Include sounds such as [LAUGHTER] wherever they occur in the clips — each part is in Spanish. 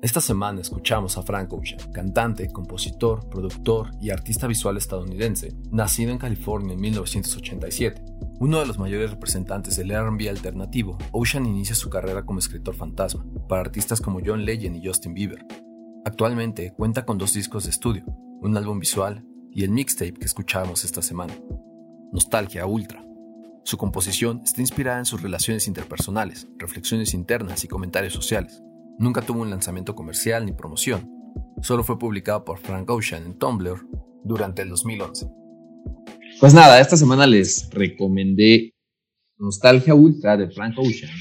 Esta semana escuchamos a Frank Ocean, cantante, compositor, productor y artista visual estadounidense, nacido en California en 1987. Uno de los mayores representantes del R&B alternativo, Ocean inicia su carrera como escritor fantasma para artistas como John Legend y Justin Bieber. Actualmente cuenta con dos discos de estudio, un álbum visual y el mixtape que escuchábamos esta semana. Nostalgia Ultra. Su composición está inspirada en sus relaciones interpersonales, reflexiones internas y comentarios sociales. Nunca tuvo un lanzamiento comercial ni promoción. Solo fue publicado por Frank Ocean en Tumblr durante el 2011. Pues nada, esta semana les recomendé Nostalgia Ultra de Frank Ocean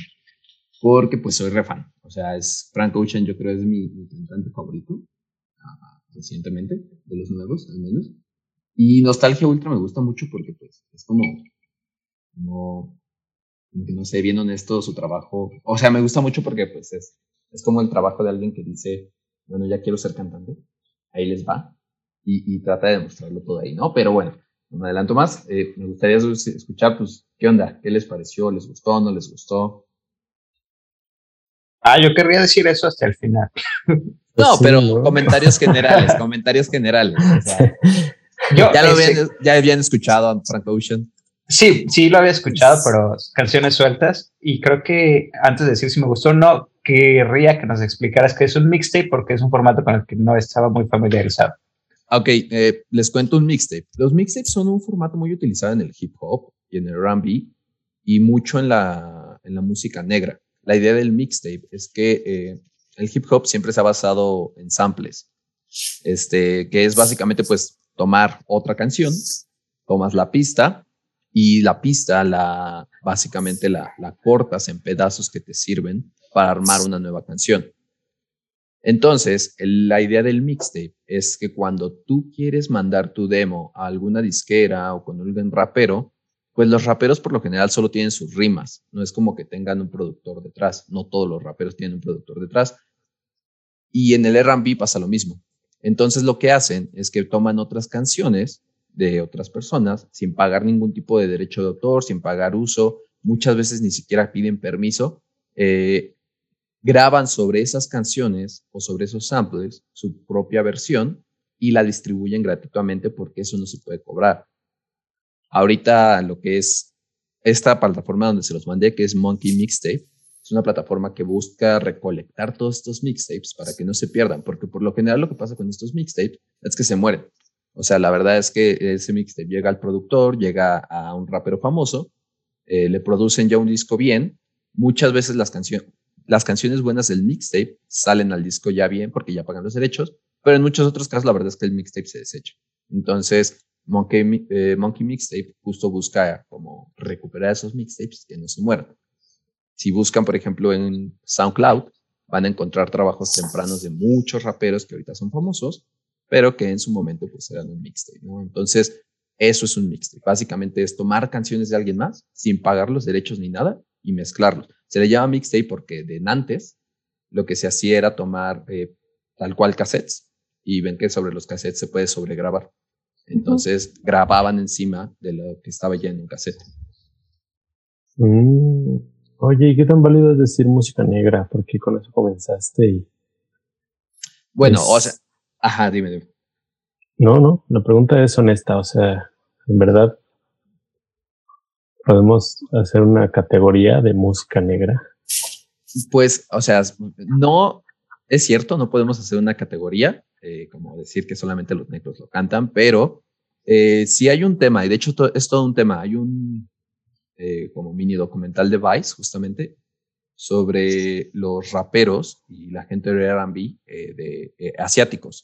porque pues soy re fan. O sea, es Frank Ocean yo creo es mi, cantante favorito uh, recientemente, de los nuevos al menos. Y Nostalgia Ultra me gusta mucho porque pues es como, como, como que no sé, bien honesto su trabajo. O sea, me gusta mucho porque pues es es como el trabajo de alguien que dice, bueno, ya quiero ser cantante, ahí les va, y, trata de demostrarlo todo ahí, ¿no? Pero bueno, no me adelanto más, eh, me gustaría escuchar, pues, ¿qué onda? ¿Qué les pareció? ¿Les gustó? ¿No les gustó? Ah, yo querría decir eso hasta el final. [LAUGHS] No, pero comentarios [LAUGHS] generales, comentarios generales. ya, lo habían, ya habían escuchado a Frank Ocean. Sí, sí lo había escuchado, pero canciones sueltas. Y creo que antes de decir si me gustó o no, querría que nos explicaras qué es un mixtape porque es un formato con el que no estaba muy familiarizado. Ok, eh, les cuento un mixtape. Los mixtapes son un formato muy utilizado en el hip hop y en el R&B y mucho en la, en la música negra. La idea del mixtape es que eh, el hip hop siempre se ha basado en samples, este, que es básicamente pues tomar otra canción, tomas la pista y la pista la básicamente la, la cortas en pedazos que te sirven para armar una nueva canción. Entonces, la idea del mixtape es que cuando tú quieres mandar tu demo a alguna disquera o con algún rapero, pues los raperos por lo general solo tienen sus rimas, no es como que tengan un productor detrás, no todos los raperos tienen un productor detrás. Y en el RB pasa lo mismo. Entonces lo que hacen es que toman otras canciones de otras personas sin pagar ningún tipo de derecho de autor, sin pagar uso, muchas veces ni siquiera piden permiso, eh, graban sobre esas canciones o sobre esos samples su propia versión y la distribuyen gratuitamente porque eso no se puede cobrar. Ahorita lo que es esta plataforma donde se los mandé, que es Monkey Mixtape, es una plataforma que busca recolectar todos estos mixtapes para que no se pierdan, porque por lo general lo que pasa con estos mixtapes es que se mueren. O sea, la verdad es que ese mixtape llega al productor, llega a un rapero famoso, eh, le producen ya un disco bien, muchas veces las canciones, las canciones buenas del mixtape salen al disco ya bien porque ya pagan los derechos, pero en muchos otros casos la verdad es que el mixtape se desecha. Entonces, Monkey, eh, Monkey Mixtape justo busca como recuperar esos mixtapes que no se mueran. Si buscan, por ejemplo, en SoundCloud, van a encontrar trabajos tempranos de muchos raperos que ahorita son famosos, pero que en su momento pues eran un mixtape. Entonces, eso es un mixtape. Básicamente es tomar canciones de alguien más sin pagar los derechos ni nada y mezclarlos. Se le llama mixtape porque de antes lo que se hacía era tomar eh, tal cual cassettes y ven que sobre los cassettes se puede sobregrabar. Entonces grababan encima de lo que estaba ya en un cassette. Mm. Oye, ¿y qué tan válido es decir música negra? Porque con eso comenzaste y... Bueno, o sea, ajá, dime, dime. No, no, la pregunta es honesta, o sea, en verdad, ¿Podemos hacer una categoría de música negra? Pues, o sea, no es cierto, no podemos hacer una categoría, eh, como decir que solamente los negros lo cantan, pero eh, sí hay un tema, y de hecho es todo un tema. Hay un eh, como mini documental de Vice, justamente, sobre los raperos y la gente de RB de, asiáticos.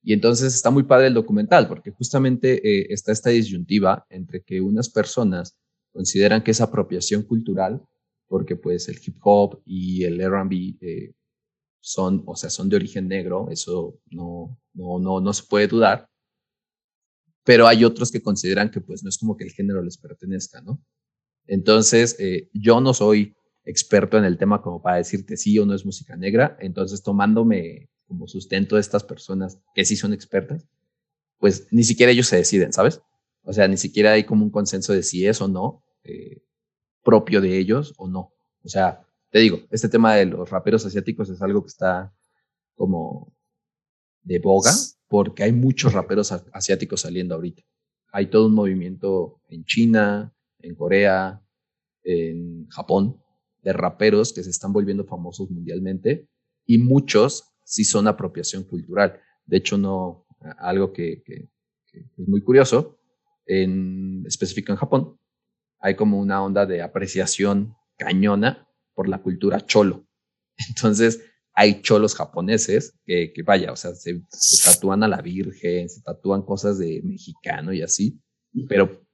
Y entonces está muy padre el documental, porque justamente está esta disyuntiva entre que unas personas consideran que es apropiación cultural porque pues el hip hop y el R&B eh, son, o sea, son de origen negro, eso no, no, no, no se puede dudar, pero hay otros que consideran que pues no es como que el género les pertenezca, ¿no? Entonces, eh, yo no soy experto en el tema como para decirte sí o no es música negra, entonces tomándome como sustento de estas personas que sí son expertas, pues ni siquiera ellos se deciden, ¿sabes? O sea, ni siquiera hay como un consenso de si es o no eh, propio de ellos o no. O sea, te digo, este tema de los raperos asiáticos es algo que está como de boga, porque hay muchos raperos asiáticos saliendo ahorita. Hay todo un movimiento en China, en Corea, en Japón, de raperos que se están volviendo famosos mundialmente y muchos sí son apropiación cultural. De hecho, no, algo que, es muy curioso, en específico en Japón, hay como una onda de apreciación cañona por la cultura cholo. [LAUGHS] Entonces, hay cholos japoneses que, vaya, o sea, se, tatúan a la Virgen, se tatúan cosas de mexicano y así, pero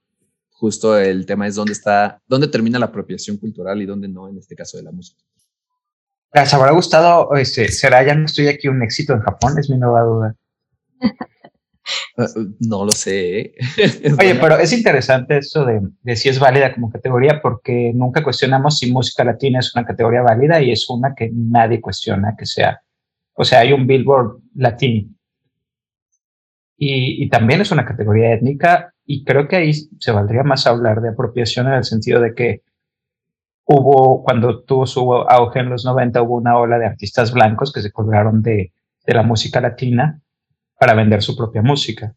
justo el tema es dónde está, dónde termina la apropiación cultural y dónde no, en este caso de la música. ¿Les habrá gustado, este, será ya no estoy aquí un éxito en Japón? Es mi nueva duda. [LAUGHS] No lo sé. ¿eh? [LAUGHS] Oye, pero es interesante eso de, de, si es válida como categoría, porque nunca cuestionamos si música latina es una categoría válida y es una que nadie cuestiona que sea. O sea, hay un Billboard latino. Y, y también es una categoría étnica y creo que ahí se valdría más hablar de apropiación en el sentido de que hubo, cuando tuvo su auge en los 90, hubo una ola de artistas blancos que se colgaron de, de la música latina para vender su propia música.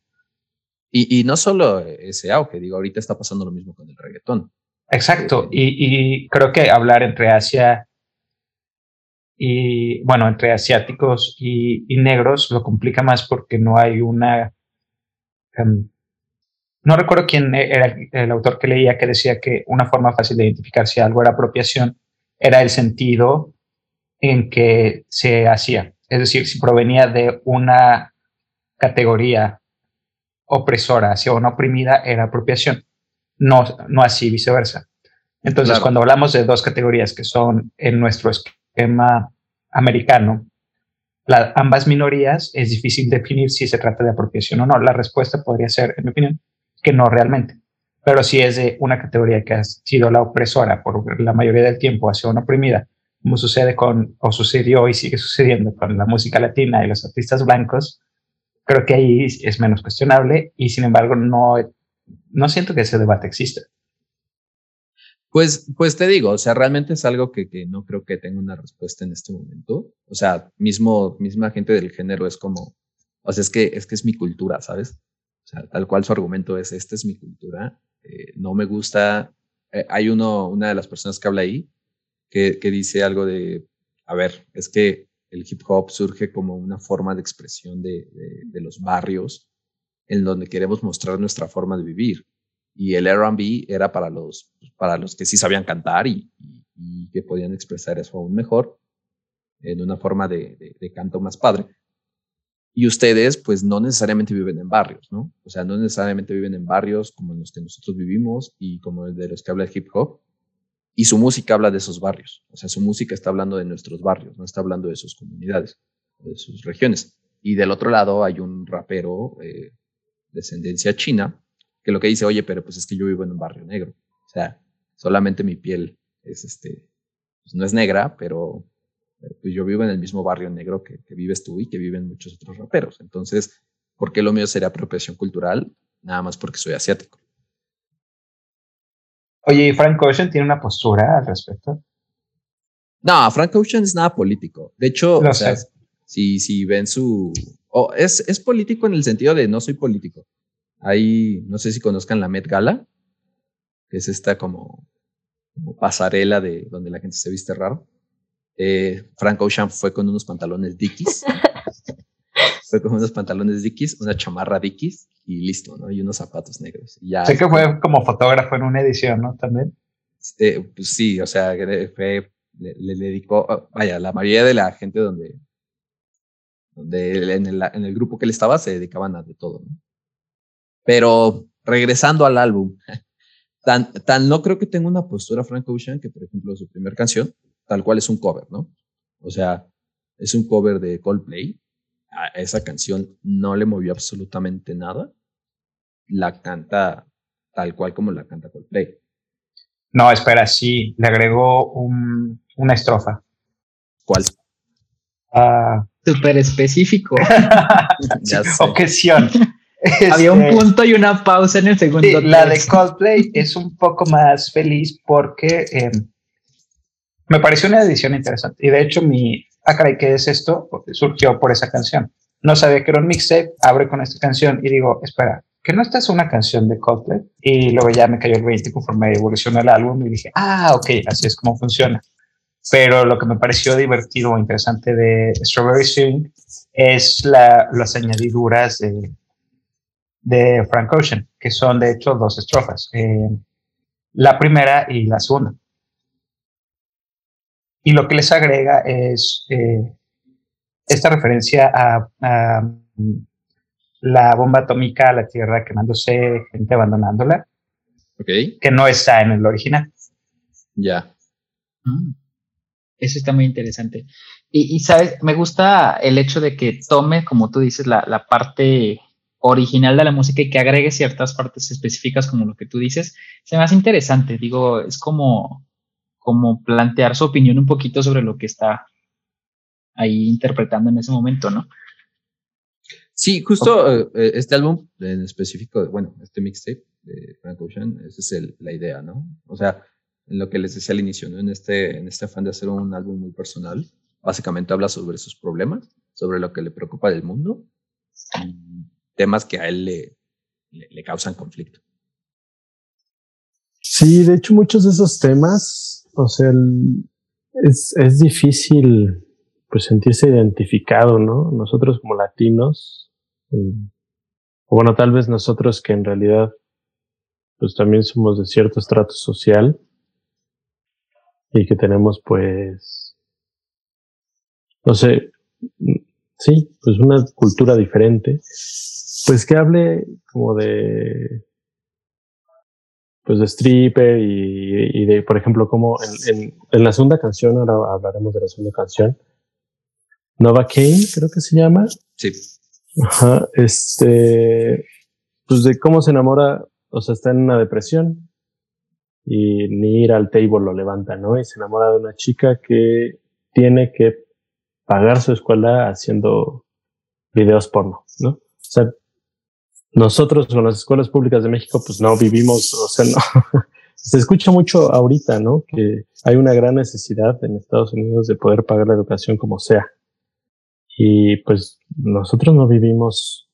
Y, y, no solo ese auge, digo, ahorita está pasando lo mismo con el reggaetón. Exacto, y, y creo que hablar entre Asia y, bueno, entre asiáticos y, y negros lo complica más porque no hay una... Um, no recuerdo quién era el, autor que leía que decía que una forma fácil de identificar si algo era apropiación era el sentido en que se hacía. Es decir, si provenía de una categoría opresora hacia una oprimida, era apropiación. No, no así viceversa. Entonces, cuando hablamos de dos categorías que son en nuestro esquema americano, ambas minorías, es difícil definir si se trata de apropiación o no. La respuesta podría ser, en mi opinión, que no realmente. Pero si es de una categoría que ha sido la opresora por la mayoría del tiempo hacia una oprimida, como sucede con, o sucedió y sigue sucediendo con la música latina y los artistas blancos, creo que ahí es menos cuestionable y sin embargo no, no siento que ese debate exista. Pues, pues te digo, o sea, realmente es algo que, que, no creo que tenga una respuesta en este momento. O sea, mismo, misma gente del género es como, o sea, es que, es que es mi cultura, ¿sabes? O sea, tal cual su argumento es, esta es mi cultura, eh, no me gusta. Eh, hay uno, una de las personas que habla ahí que, que dice algo de, a ver, es que el hip hop surge como una forma de expresión de, los barrios en donde queremos mostrar nuestra forma de vivir. Y el RB era para los, para los que sí sabían cantar y, que podían expresar eso aún mejor en una forma de, canto más padre. Y ustedes, pues, no necesariamente viven en barrios, ¿no? O sea, no necesariamente viven en barrios como en los que nosotros vivimos y como de los que habla el hip hop. Y su música habla de esos barrios. O sea, su música está hablando de nuestros barrios, no está hablando de sus comunidades, de sus regiones. Y del otro lado hay un rapero eh, descendencia china que lo que dice, oye, pero pues es que yo vivo en un barrio negro. O sea, solamente mi piel es este, pues no es negra, pero pues yo vivo en el mismo barrio negro que, vives tú y que viven muchos otros raperos. Entonces, ¿por qué lo mío sería apropiación cultural? Nada más porque soy asiático. Oye, Frank Ocean tiene una postura al respecto? No, Frank Ocean es nada político. De hecho, o sea, si, si ven su... es, es político en el sentido de no soy político. Ahí, no sé si conozcan la Met Gala, que es esta como, como pasarela de donde la gente se viste raro. Eh, Frank Ocean fue con unos pantalones Dickies. [LAUGHS] fue con unos pantalones Dickies, una chamarra Dickies y listo, ¿no? Y unos zapatos negros. ya, sé que fue como fotógrafo en una edición, ¿no? También. Este, pues sí, o sea, fue, le, dedicó, ah, vaya, la mayoría de la gente donde, donde en el, en el grupo que él estaba se dedicaban a de todo, ¿no? Pero regresando al álbum, [LAUGHS] tan, tan no creo que tenga una postura Frank Ocean que, por ejemplo, su primera canción, tal cual es un cover, ¿no? O sea, es un cover de Coldplay. A esa canción no le movió absolutamente nada. La canta tal cual como la canta Coldplay. No, espera, sí, le agregó un, una estrofa. ¿Cuál? Uh, Súper específico. [LAUGHS] ya sé. Objeción. [LAUGHS] Había un este, punto y una pausa en el segundo. Sí, la de Coldplay es un poco más feliz porque eh, me pareció una edición interesante. Y de hecho, mi, ah, caray, ¿qué es esto? Porque surgió por esa canción. No sabía que era un mixtape, abre con esta canción y digo, espera, que no esta es una canción de Coldplay. Y luego ya me cayó el 20 conforme evolucionó el álbum y dije, ah, ok, así es como funciona. Pero lo que me pareció divertido o interesante de Strawberry Swing es la, las añadiduras de, de Frank Ocean, que son de hecho dos estrofas, eh, la primera y la segunda. Y lo que les agrega es eh, esta referencia a, la bomba atómica a la Tierra quemándose, gente abandonándola, okay. que no está en el original. Ya. Mm. Eso está muy interesante. Y, sabes, me gusta el hecho de que tome, como tú dices, la, la, parte original de la música y que agregue ciertas partes específicas como lo que tú dices. Se me hace interesante, digo, es como, como plantear su opinión un poquito sobre lo que está ahí interpretando en ese momento, ¿no? Sí, justo eh, este álbum en específico, bueno, este mixtape de Frank Ocean, esa es el, la idea, ¿no? O sea, en lo que les decía al inicio, ¿no? En este, en este afán de hacer un álbum muy personal, básicamente habla sobre sus problemas, sobre lo que le preocupa del mundo, temas que a él le, le, causan conflicto. Sí, de hecho muchos de esos temas, o sea, es, es difícil pues sentirse identificado, ¿no? Nosotros como latinos, mm, o bueno, tal vez nosotros que en realidad pues también somos de cierto estrato social, y que tenemos pues, no sé, sí, pues una cultura diferente, pues que hable como de, pues de stripper y, de, por ejemplo, como en, en, la segunda canción, ahora hablaremos de la segunda canción, Nova Kane, creo que se llama. Sí. Ajá, este, pues de cómo se enamora, o sea, está en una depresión y ni ir al table lo levanta, ¿no? Y se enamora de una chica que tiene que pagar su escuela haciendo videos porno, ¿no? O sea, nosotros con las escuelas públicas de México, pues no vivimos, o sea, no. [LAUGHS] se escucha mucho ahorita, ¿no? Que hay una gran necesidad en Estados Unidos de poder pagar la educación como sea. Y pues nosotros no vivimos,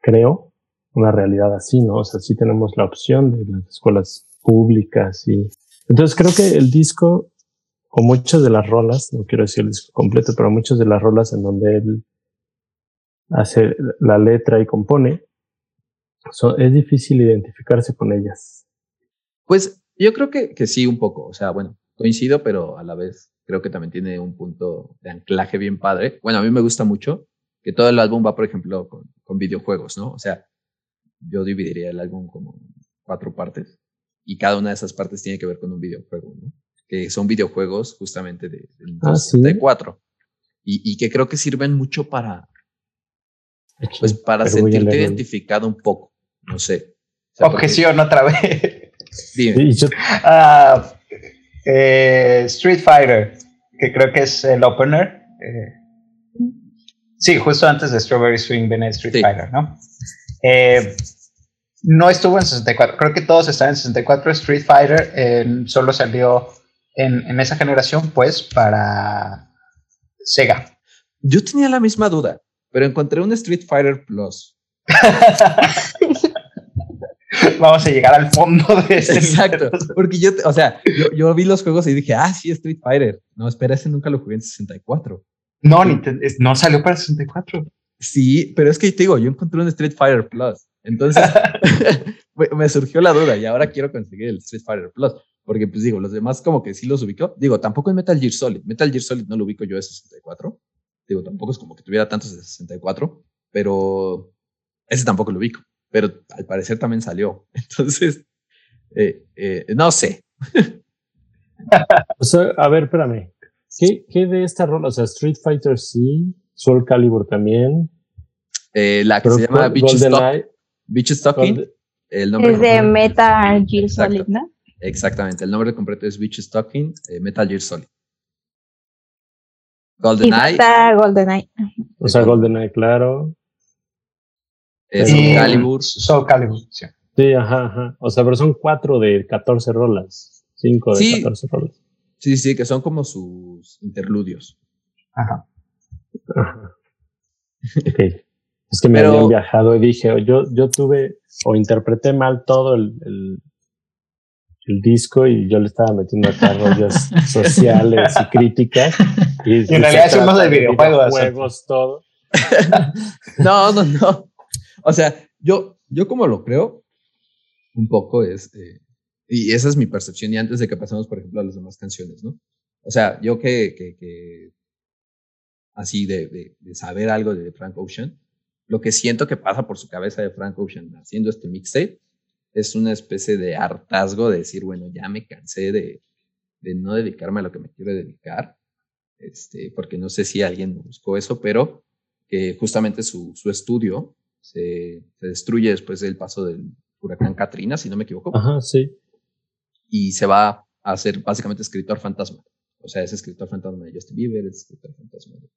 creo, una realidad así, ¿no? O sea, sí tenemos la opción de las escuelas públicas y entonces creo que el disco o muchas de las rolas, no quiero decir el disco completo, pero muchas de las rolas en donde él hace la letra y compone, es difícil identificarse con ellas. Pues yo creo que, que sí, un poco. O sea, bueno, coincido, pero a la vez creo que también tiene un punto de anclaje bien padre. Bueno, a mí me gusta mucho que todo el álbum va, por ejemplo, con, con videojuegos, ¿no? O sea, yo dividiría el álbum como cuatro partes y cada una de esas partes tiene que ver con un videojuego, ¿no? Que son videojuegos justamente de, de ah, y, y, que creo que sirven mucho para, pues para sentirte identificado un poco, no sé. Objeción otra vez. Dime. Ah, eh, Street Fighter, que creo que es el opener. Eh, sí, justo antes de Strawberry Swing viene Street Fighter, ¿no? Eh, no estuvo en 64. Creo que todos están en 64. Street Fighter solo salió en, en, esa generación, pues, para Sega. Yo tenía la misma duda, pero encontré un Street Fighter Plus. [LAUGHS] Vamos a llegar al fondo de [LAUGHS] ese. Exacto. Porque yo, o sea, yo, yo, vi los juegos y dije, ah, sí, Street Fighter. No, espera, ese nunca lo jugué en 64. No, ni no salió para 64. Sí, pero es que te digo, yo encontré un Street Fighter Plus. Entonces, [LAUGHS] [LAUGHS] me surgió la duda y ahora quiero conseguir el Street Fighter Plus. Porque, pues digo, los demás como que sí los ubico. Digo, tampoco en Metal Gear Solid. Metal Gear Solid no lo ubico yo de 64. Digo, tampoco es como que tuviera tantos de 64, pero ese tampoco lo ubico. Pero al parecer también salió. [LAUGHS] Entonces, eh, eh, no sé. o sea, a ver, espérame. ¿Qué, ¿Qué de esta rola? O sea, Street Fighter sí, Soul Calibur también. Eh, la que se llama Beach Beach Stocking. El nombre es de Metal Gear Solid, ¿no? Exactamente, el nombre completo es Beach Stocking, eh, Metal Gear Solid. GoldenEye. GoldenEye. O sea, GoldenEye, claro. Es Soul Calibur. Soul Calibur, sí. Sí, ajá, ajá. O sea, pero son cuatro de 14 rolas. Cinco de 14 rolas. Sí, sí, que son como sus interludios. Ajá. Ok. Es que me habían viajado y dije, yo, yo tuve o interpreté mal todo el, el, disco y yo le estaba metiendo acá [LAUGHS] rollos sociales y críticas. Y, en realidad somos de videojuegos. Juegos, todo. [LAUGHS] no, no, no. O sea, yo, yo como lo creo, un poco es, eh, y esa es mi percepción y antes de que pasemos, por ejemplo, a las demás canciones, ¿no? O sea, yo que, que, que así de, de, de, saber algo de Frank Ocean, lo que siento que pasa por su cabeza de Frank Ocean haciendo este mixtape es una especie de hartazgo de decir, bueno, ya me cansé de, de no dedicarme a lo que me quiero dedicar, este, porque no sé si alguien buscó eso, pero que justamente su, su estudio se, se, destruye después del paso del huracán Katrina, si no me equivoco. Ajá, sí. Y se va a ser básicamente escritor fantasma. O sea, es escritor fantasma de Justin Bieber, es escritor fantasma de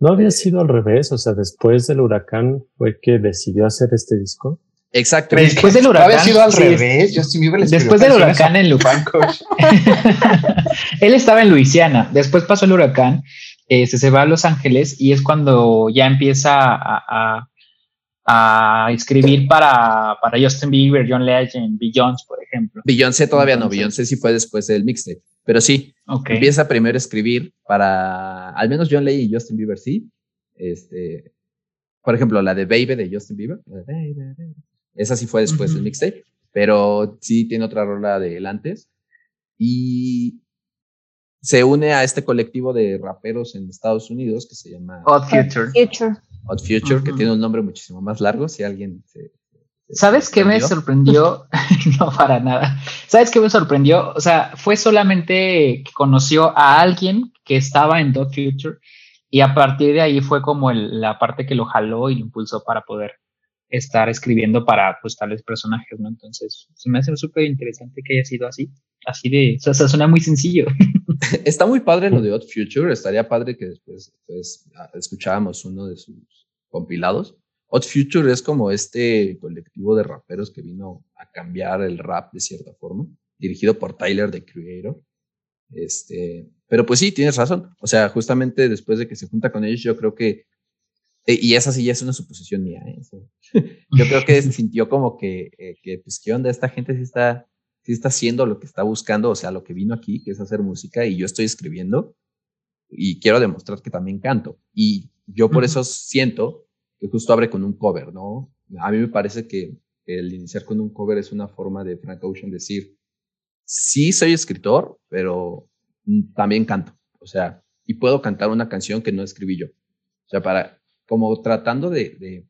¿No había sido al revés? O sea, después del huracán fue que decidió hacer este disco. Exacto. Después del huracán. Había sido al revés. Justin Bieber después del huracán en Luisiana. [LAUGHS] [LAUGHS] Él estaba en Luisiana. Después pasó el huracán. Eh, se va a Los Ángeles y es cuando ya empieza a, a, escribir para, para Justin Bieber, John Legend, Beyoncé, por ejemplo. Beyoncé todavía no. Beyoncé sí fue después del mixtape. Pero sí, empieza primero a escribir para, al menos John Lay y Justin Bieber sí. Este, por ejemplo, la de Baby de Justin Bieber. Esa sí fue después del mixtape, pero sí tiene otra rola de antes. Y se une a este colectivo de raperos en Estados Unidos que se llama Odd Future. Odd Future, que tiene un nombre muchísimo más largo. Si alguien se, ¿Sabes qué me sorprendió? [LAUGHS] no, para nada. ¿Sabes qué me sorprendió? O sea, fue solamente que conoció a alguien que estaba en Dot Future y a partir de ahí fue como la parte que lo jaló y lo impulsó para poder estar escribiendo para pues tales personajes, ¿no? Entonces, se me hace súper interesante que haya sido así, así de, o sea, suena muy sencillo. [LAUGHS] Está muy padre lo de Odd Future, estaría padre que después pues, escucháramos uno de sus compilados Odd Future es como este colectivo de raperos que vino a cambiar el rap de cierta forma, dirigido por Tyler, the Creator. Este, pero pues sí, tienes razón. O sea, justamente después de que se junta con ellos, yo creo que, eh, y esa sí ya es una suposición mía, ¿eh? [LAUGHS] yo creo que se sintió como que, eh, que, pues, ¿qué onda? Esta gente sí está, sí está haciendo lo que está buscando, o sea, lo que vino aquí, que es hacer música, y yo estoy escribiendo, y quiero demostrar que también canto. Y yo por eso siento que justo abre con un cover, ¿no? A mí me parece que el iniciar con un cover es una forma de Frank Ocean decir, sí soy escritor, pero también canto, o sea, y puedo cantar una canción que no escribí yo. O sea, para, como tratando de, de,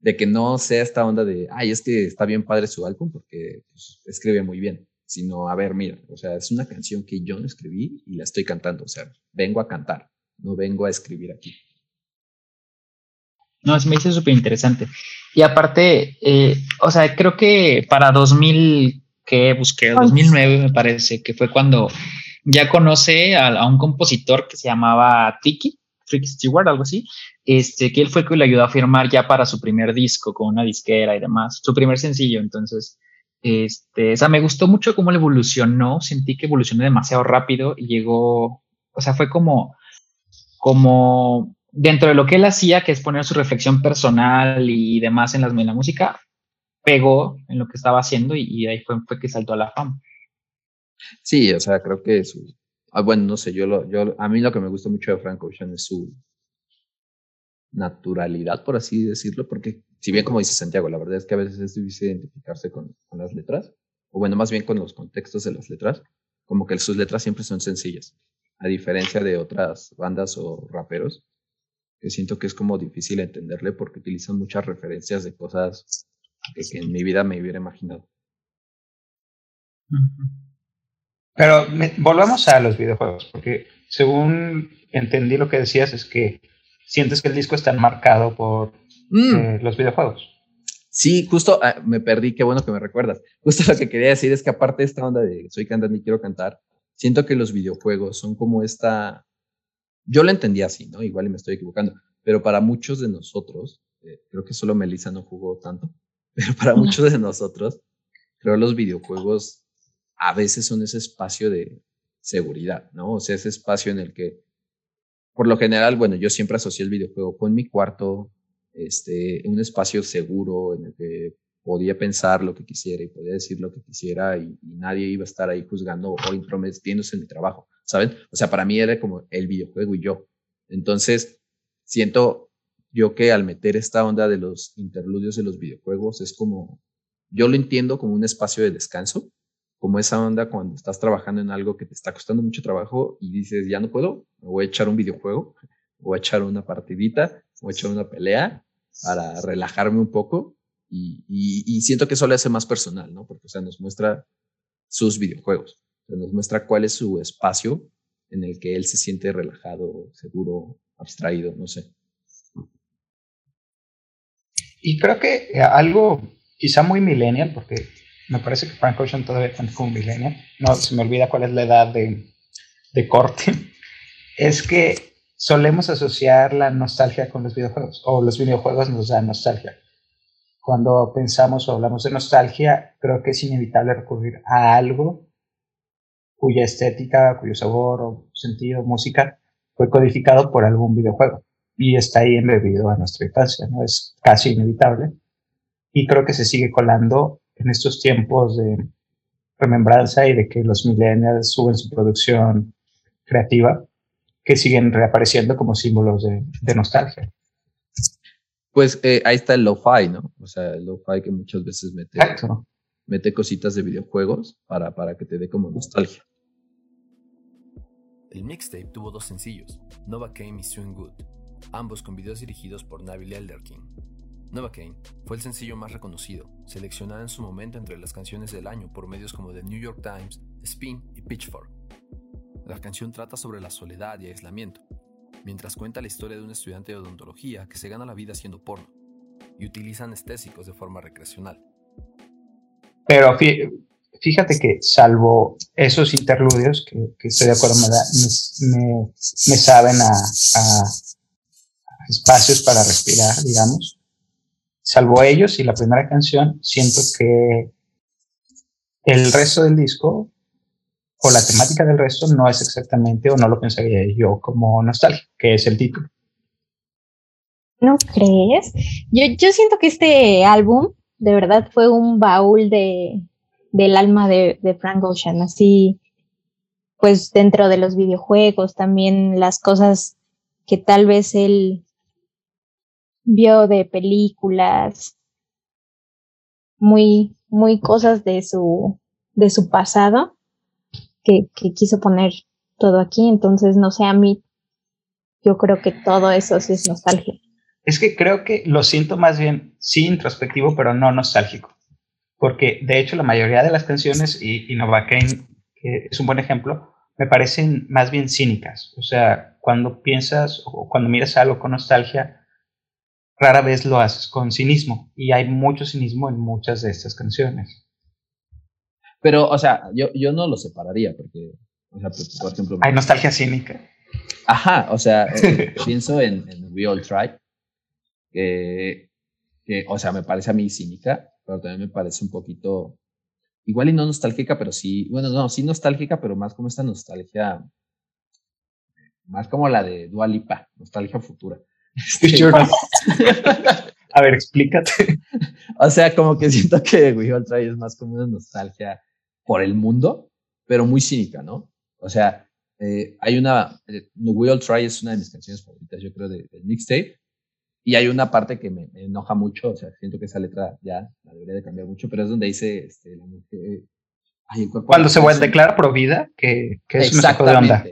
de que no sea esta onda de, ay, es que está bien padre su álbum porque pues, escribe muy bien, sino, a ver, mira, o sea, es una canción que yo no escribí y la estoy cantando, o sea, vengo a cantar, no vengo a escribir aquí. No, se me hizo súper interesante. Y aparte, eh, o sea, creo que para 2000, que busqué, 2009 me parece, que fue cuando ya conoce a, un compositor que se llamaba Tiki, Tricky Stewart, algo así, este, que él fue el que le ayudó a firmar ya para su primer disco con una disquera y demás, su primer sencillo. Entonces, este, o sea, me gustó mucho cómo le evolucionó, sentí que evolucionó demasiado rápido y llegó, o sea, fue como, como dentro de lo que él hacía, que es poner su reflexión personal y demás en, las, en la música, pegó en lo que estaba haciendo y, ahí fue, fue, que saltó a la fama. Sí, o sea, creo que su, ah, bueno, no sé, yo, lo, yo a mí lo que me gusta mucho de Frank Ocean es su naturalidad, por así decirlo, porque si bien como dice Santiago, la verdad es que a veces es difícil identificarse con, las letras, o bueno, más bien con los contextos de las letras, como que sus letras siempre son sencillas, a diferencia de otras bandas o raperos que siento que es como difícil entenderle porque utilizan muchas referencias de cosas que, en mi vida me hubiera imaginado. Pero volvamos a los videojuegos, porque según entendí lo que decías es que sientes que el disco está enmarcado por mm. eh, los videojuegos. Sí, justo ah, me perdí, qué bueno que me recuerdas. Justo lo que quería decir es que aparte de esta onda de soy cantante y quiero cantar, siento que los videojuegos son como esta yo lo entendía así, ¿no? Igual y me estoy equivocando, pero para muchos de nosotros, eh, creo que solo Melissa no jugó tanto, [LAUGHS] pero para muchos de nosotros, creo los videojuegos a veces son ese espacio de seguridad, ¿no? O sea, ese espacio en el que por lo general, bueno, yo siempre asocié el videojuego con mi cuarto, este, un espacio seguro en el que podía pensar lo que quisiera y podía decir lo que quisiera y, nadie iba a estar ahí juzgando o intrometiéndose en mi trabajo, ¿saben? O sea, para mí era como el videojuego y yo. Entonces, siento yo que al meter esta onda de los interludios de los videojuegos es como, yo lo entiendo como un espacio de descanso, como esa onda cuando estás trabajando en algo que te está costando mucho trabajo y dices, ya no puedo, voy a echar un videojuego, voy a echar una partidita, voy a echar una pelea para relajarme un poco y, siento que eso le hace más personal, ¿no? Porque, o sea, nos muestra sus videojuegos, nos muestra cuál es su espacio en el que él se siente relajado, seguro, abstraído, no sé. Y creo que algo quizá muy millennial, porque me parece que Frank Ocean todavía está como millennial, no se me olvida cuál es la edad de, de corte, [LAUGHS] es que solemos asociar la nostalgia con los videojuegos, o los videojuegos nos dan nostalgia cuando pensamos o hablamos de nostalgia, creo que es inevitable recurrir a algo cuya estética, cuyo sabor o sentido, música, fue codificado por algún videojuego y está ahí embebido a nuestra infancia, ¿no? Es casi inevitable. Y creo que se sigue colando en estos tiempos de remembranza y de que los millennials suben su producción creativa, que siguen reapareciendo como símbolos de, de nostalgia. Pues eh, ahí está el lo-fi, ¿no? O sea, el lo-fi que muchas veces mete, mete cositas de videojuegos para, para que te dé como nostalgia. El mixtape tuvo dos sencillos, Nova Kane y Swing Good, ambos con videos dirigidos por Nabil Elderkin. Nova Kane fue el sencillo más reconocido, seleccionado en su momento entre las canciones del año por medios como The New York Times, Spin y Pitchfork. La canción trata sobre la soledad y aislamiento, mientras cuenta la historia de un estudiante de odontología que se gana la vida haciendo porno y utiliza anestésicos de forma recreacional. Pero fíjate que salvo esos interludios, que, estoy de acuerdo, me, me, saben a, espacios para respirar, digamos, salvo ellos y la primera canción, siento que el resto del disco o la temática del resto no es exactamente, o no lo pensaría yo como nostalgia, que es el título. ¿No crees? Yo, yo siento que este álbum de verdad fue un baúl de, del alma de, de Frank Ocean, así pues dentro de los videojuegos, también las cosas que tal vez él vio de películas, muy, muy cosas de su, de su pasado, que, quiso poner todo aquí. Entonces, no sé, a mí, yo creo que todo eso sí es nostalgia. Es que creo que lo siento más bien, sí, introspectivo, pero no nostálgico. Porque de hecho la mayoría de las canciones, y, y Novocaine, que es un buen ejemplo, me parecen más bien cínicas. O sea, cuando piensas o cuando miras algo con nostalgia, rara vez lo haces con cinismo. Y hay mucho cinismo en muchas de estas canciones. Pero, o sea, yo, yo no lo separaría porque, o sea, pues, por ejemplo... Hay nostalgia cínica. Ajá, o sea, [LAUGHS] eh, pienso en, en, We All Try, que, que, o sea, me parece a mí cínica, pero también me parece un poquito, igual y no nostálgica, pero sí, bueno, no, sí nostálgica, pero más como esta nostalgia, más como la de Dua Lipa, nostalgia futura. [LAUGHS] [LAUGHS] a ver, explícate. O sea, como que siento que We All Try es más como una nostalgia por el mundo, pero muy cínica, ¿no? O sea, eh, hay una, eh, We All Try es una de mis canciones favoritas, yo creo, del mixtape, y hay una parte que me, enoja mucho, o sea, siento que esa letra ya la debería de cambiar mucho, pero es donde dice este, la mujer, Cuando se declara pro vida, que, que es un saco de onda.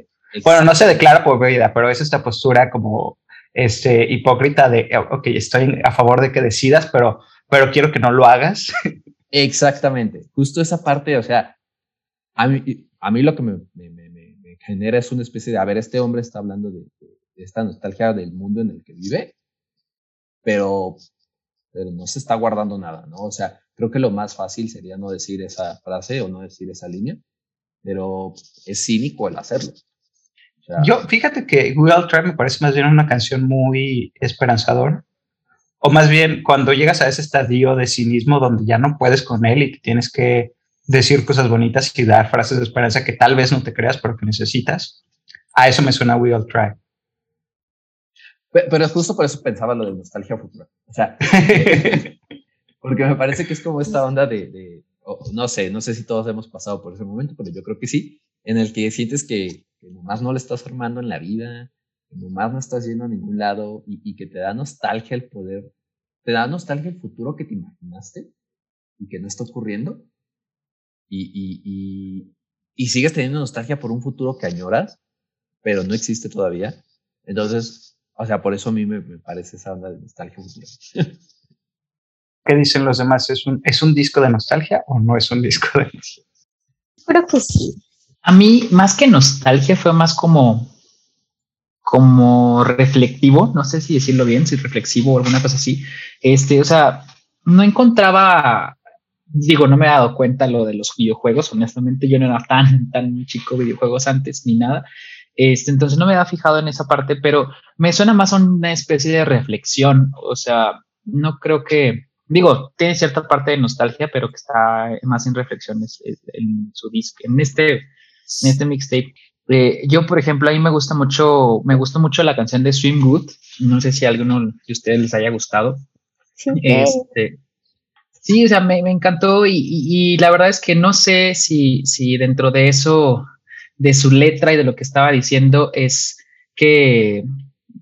Bueno, no se declara por vida, pero es esta postura como este, hipócrita de, ok, estoy a favor de que decidas, pero, pero quiero que no lo hagas. [LAUGHS] Exactamente, justo esa parte, o sea, a mí, a mí lo que me, me, me, me genera es una especie de, a ver, este hombre está hablando de, esta nostalgia del mundo en el que vive, pero, pero no se está guardando nada, ¿no? O sea, creo que lo más fácil sería no decir esa frase o no decir esa línea, pero es cínico el hacerlo. Yo, fíjate que Google Try me parece más bien una canción muy esperanzadora o más bien cuando llegas a ese estadio de cinismo donde ya no puedes con él y tienes que decir cosas bonitas y dar frases de esperanza que tal vez no te creas pero que necesitas, a eso me suena We All Try. Pero justo por eso pensaba lo de nostalgia futura. O sea, [LAUGHS] porque me parece que es como esta onda de, no sé, no sé si todos hemos pasado por ese momento, pero yo creo que sí, en el que sientes que, que nomás no le estás armando en la vida, que nomás no estás yendo a ningún lado y, que te da nostalgia el poder, te da nostalgia el futuro que te imaginaste y que no está ocurriendo. Y, y, y, y sigues teniendo nostalgia por un futuro que añoras, pero no existe todavía. Entonces, o sea, por eso a mí me, parece esa onda de nostalgia futura. [LAUGHS] ¿Qué dicen los demás? ¿Es un, ¿Es un disco de nostalgia o no es un disco de nostalgia? Creo que sí. A mí, más que nostalgia, fue más como, como reflectivo, no sé si decirlo bien, si reflexivo o alguna cosa así. Este, o sea, no encontraba, digo, no me he dado cuenta lo de los videojuegos, honestamente yo no era tan, tan chico videojuegos antes ni nada, este, entonces no me había fijado en esa parte, pero me suena más a una especie de reflexión. O sea, no creo que, digo, tiene cierta parte de nostalgia, pero que está más en reflexiones en su disco, en este, en este mixtape. Eh, yo, por ejemplo, a mí me gusta mucho, me gusta mucho la canción de Swim Good. No sé si a alguno de ustedes les haya gustado. Sí, este, sí o sea, me, encantó y, y, la verdad es que no sé si, si dentro de eso de su letra y de lo que estaba diciendo es que,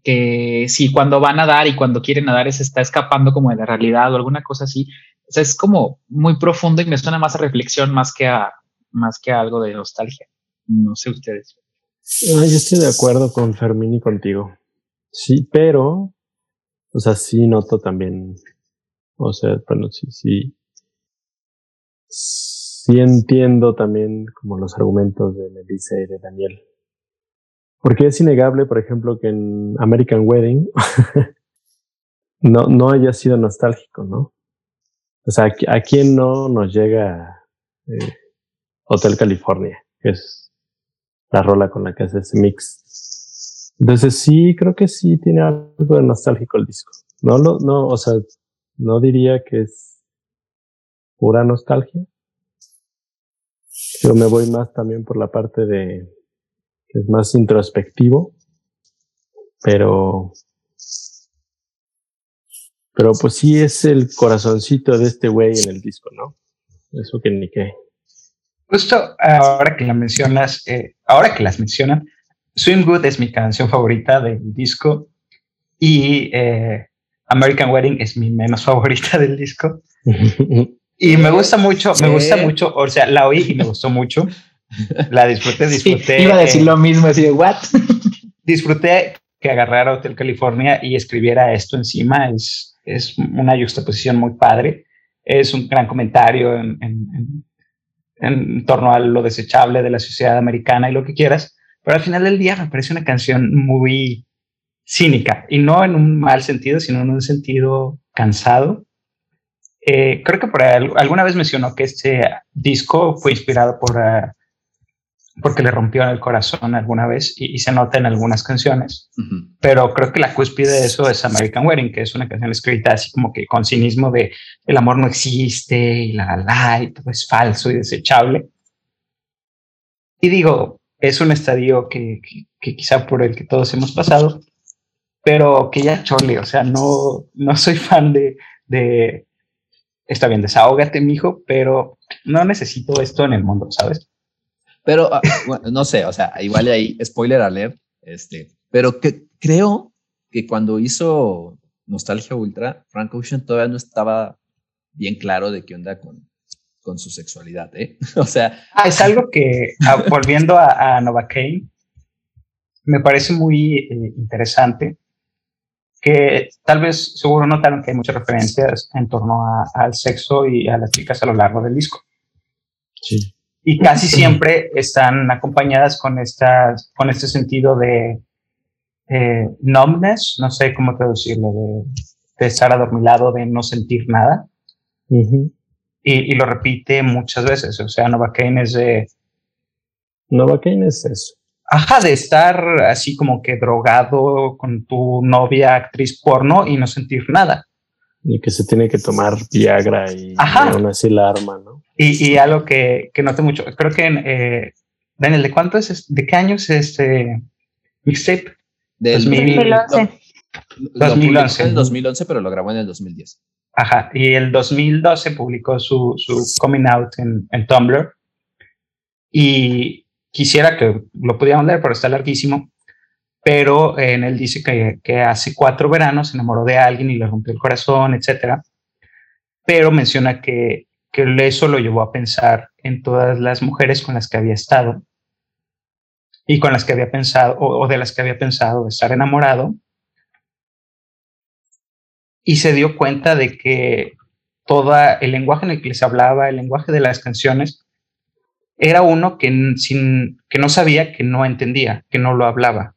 que si cuando va a nadar y cuando quiere nadar se está escapando como de la realidad o alguna cosa así. O sea, es como muy profundo y me suena más a reflexión más que a, más que a algo de nostalgia. No sé ustedes. yo estoy de acuerdo con Fermín y contigo. Sí, pero, o sea, sí noto también, o sea, bueno, sí, sí sí entiendo también como los argumentos de Melissa y de Daniel. Porque es innegable, por ejemplo, que en American Wedding [LAUGHS] no, no haya sido nostálgico, ¿no? O sea, ¿a quién no nos llega eh, Hotel California? Que es la rola con la que hace ese mix. Entonces sí, creo que sí tiene algo de nostálgico el disco. No, no, no, o sea, no diría que es pura nostalgia, yo me voy más también por la parte de que es más introspectivo, pero pero pues sí es el corazoncito de este güey en el disco, ¿no? Eso que ni qué. Justo ahora que la mencionas, eh, ahora que las mencionan, Swim Good es mi canción favorita del disco y eh, American Wedding es mi menos [LAUGHS] favorita del disco. Y me gusta mucho, me gusta mucho, o sea, la oí y me gustó mucho. La disfruté, disfruté. iba a decir lo mismo, así de, ¿what? disfruté que agarrara Hotel California y escribiera esto encima. Es, es una juxtaposición muy padre. Es un gran comentario en, en, en, torno a lo desechable de la sociedad americana y lo que quieras. Pero al final del día me parece una canción muy cínica y no en un mal sentido, sino en un sentido cansado eh, creo que alguna vez mencionó que este disco fue inspirado por uh, porque le rompió el corazón alguna vez y, se nota en algunas canciones. Pero creo que la cúspide de eso es American Wedding, que es una canción escrita así como que con cinismo de el amor no existe y la la y todo es falso y desechable. Y digo, es un estadio que, que, quizá por el que todos hemos pasado, pero que ya chole, o sea, no, no soy fan de, de está bien, desahógate, mijo, pero no necesito esto en el mundo, ¿sabes? Pero, ah, no sé, o sea, igual ahí, spoiler alert, este, pero que creo que cuando hizo Nostalgia Ultra, Frank Ocean todavía no estaba bien claro de qué onda con, con su sexualidad, ¿eh? [LAUGHS] O sea... Ah, es algo que, ah, volviendo a, a Nova Kane, me parece muy eh, interesante que tal vez seguro notaron que hay muchas referencias en torno al sexo y a las chicas a lo largo del disco. Sí. Y casi siempre están acompañadas con, estas, con este sentido de eh, numbness, no sé cómo traducirlo, de, estar adormilado, de no sentir nada. y, y, lo repite muchas veces. O sea, Novocaine es de. Novocaine es eso ajá, de estar así como que drogado con tu novia actriz porno y no sentir nada. Y que se tiene que tomar Viagra y aún así la arma, ¿no? Y, y algo que, que noté mucho, creo que, eh, Daniel, ¿de cuánto es, de qué año es este mixtape? Del 2011. 2011. en el 2011, pero lo grabó en el 2010. Ajá, y el 2012 publicó su, su coming out en, en, Tumblr. Y quisiera que lo pudiéramos leer, pero está larguísimo. Pero en él dice que, que, hace cuatro veranos se enamoró de alguien y le rompió el corazón, etc. Pero menciona que, que eso lo llevó a pensar en todas las mujeres con las que había estado y con las que había pensado, o, de las que había pensado estar enamorado, y se dio cuenta de que todo el lenguaje en el que les hablaba, el lenguaje de las canciones, era uno que, sin, que no sabía, que no entendía, que no lo hablaba.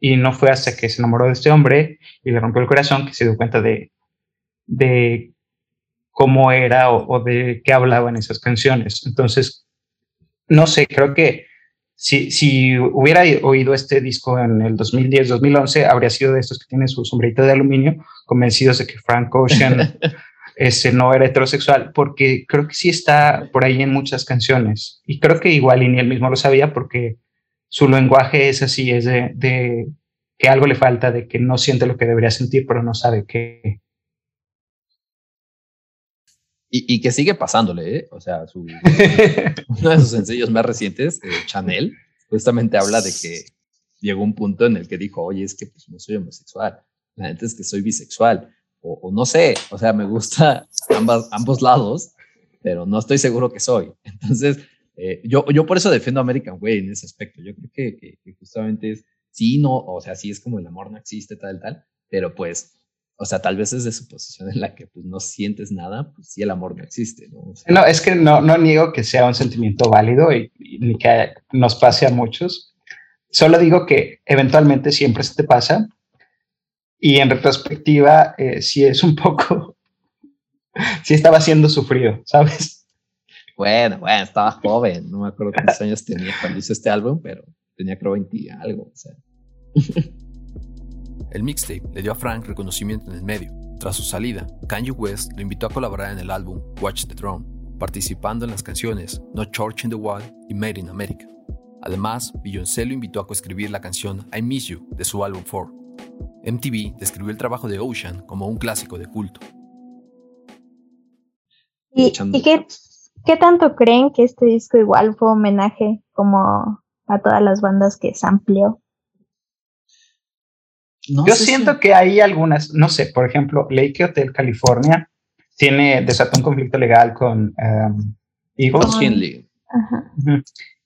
Y no fue hasta que se enamoró de este hombre y le rompió el corazón que se dio cuenta de, de cómo era o, o de qué hablaban esas canciones. Entonces, no sé, creo que si, si, hubiera oído este disco en el 2010-2011, habría sido de estos que tienen su sombrerito de aluminio, convencidos de que Frank Ocean [LAUGHS] ese, no era heterosexual, porque creo que sí está por ahí en muchas canciones. Y creo que igual y ni él mismo lo sabía porque su lenguaje es así, es de, de que algo le falta, de que no siente lo que debería sentir, pero no sabe qué. Y, y, que sigue pasándole, ¿eh? O sea, su, [LAUGHS] uno de sus sencillos más recientes, eh, Chanel, justamente habla de que llegó un punto en el que dijo, oye, es que pues no soy homosexual, la gente es que soy bisexual, o, o no sé, o sea, me gusta ambas, ambos lados, pero no estoy seguro que soy. Entonces, eh, yo, yo por eso defiendo a American Way en ese aspecto. Yo creo que, que, que justamente es, sí, no, o sea, sí es como el amor no existe, tal, tal, pero pues o sea, tal vez es de su posición en la que pues, no sientes nada, pues sí el amor no existe, ¿no? no, es que no, no niego que sea un sentimiento válido y, ni que nos pase a muchos. Solo digo que eventualmente siempre se te pasa y en retrospectiva eh, sí es un [LAUGHS] poco, sí estaba siendo sufrido, ¿sabes? Bueno, bueno, estaba joven, no me acuerdo cuántos años tenía cuando hizo este álbum, pero tenía creo 20 algo, o sea. [LAUGHS] El mixtape le dio a Frank reconocimiento en el medio. Tras su salida, Kanye West lo invitó a colaborar en el álbum Watch the Throne, participando en las canciones No Church in the Wall y Made in America. Además, Beyoncé lo invitó a coescribir la canción I Miss You de su álbum 4. MTV describió el trabajo de Ocean como un clásico de culto. ¿Y, qué, qué tanto creen que este disco igual fue homenaje como a todas las bandas que sampleó? Yo siento que hay algunas, no sé, por ejemplo, Lake Hotel California tiene, desató un conflicto legal con um, Eagles.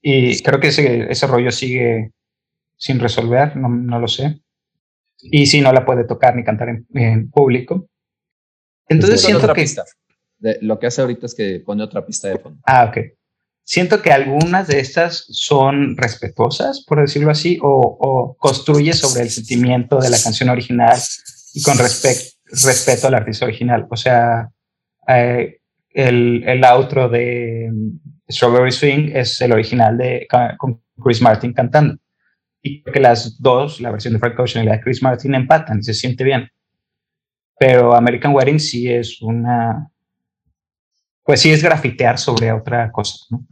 Y creo que ese, ese rollo sigue sin resolver, no, no, lo sé. Y si no la puede tocar ni cantar en, en público. Entonces siento que... lo que hace ahorita es que pone otra pista de fondo. Ah, ok siento que algunas de estas son respetuosas, por decirlo así, o, construye sobre el sentimiento de la canción original y con respeto al artista original. O sea, eh, el, el, outro de mm, Strawberry Swing es el original de con Chris Martin cantando. Y creo que las dos, la versión de Frank Ocean y la de Chris Martin, empatan y se siente bien. Pero American Wedding sí es una, pues sí es grafitear sobre otra cosa, ¿no?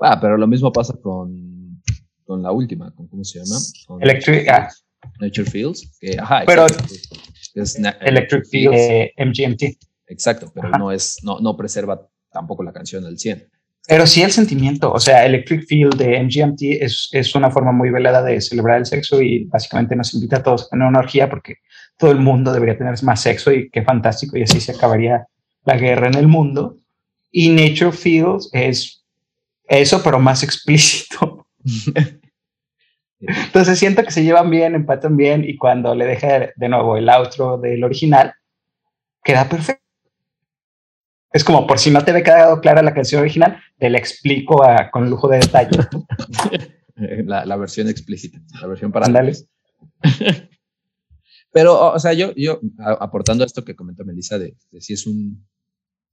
Ah, pero lo mismo pasa con, con la última, ¿cómo se llama? Electric. Nature Fields, que, ajá, pero es Electric Fields, eh, MGMT. Exacto, pero no es, no, no preserva tampoco la canción al 100. Pero sí el sentimiento, o sea, Electric Field de MGMT es, es una forma muy velada de celebrar el sexo y básicamente nos invita a todos a tener una orgía porque todo el mundo debería tener más sexo y qué fantástico y así se acabaría la guerra en el mundo. Y Nature Fields es eso, pero más explícito. [LAUGHS] Entonces siento que se llevan bien, empatan bien y cuando le deja de nuevo el outro del original, queda perfecto. Es como por si no te ve quedado clara la canción original, te la explico con lujo de detalle. [LAUGHS] La, la, versión explícita, la versión para Andales. [LAUGHS] Pero, o sea, yo, yo aportando esto que comentó Melissa de, de si es un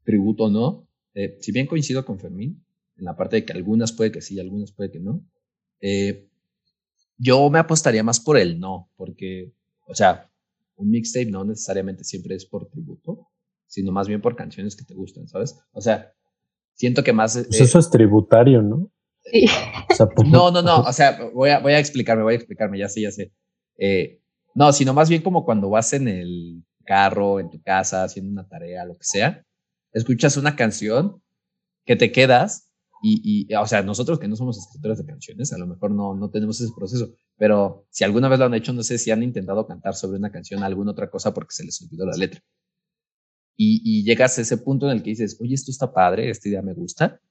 tributo o no, eh, si bien coincido con Fermín, en la parte de que algunas puede que sí, algunas puede que no, eh, yo me apostaría más por el no, porque, o sea, un mixtape no necesariamente siempre es por tributo, sino más bien por canciones que te gustan, ¿sabes? O sea, siento que más... Pues eso es tributario, ¿no? Sí. no, no, no, o sea, voy a, voy a explicarme, voy a explicarme, ya sé, ya sé. Eh, No, sino más bien como cuando vas en el carro, en tu casa, haciendo una tarea, lo que sea, escuchas una canción que te quedas y, o sea, nosotros que no somos escritores de canciones, a lo mejor no, no tenemos ese proceso, pero si alguna vez lo han hecho, no sé si han intentado cantar sobre una canción, alguna otra cosa porque se les olvidó la letra. Y, y llegas a ese punto en el que dices, oye, esto está padre, esta idea me gusta.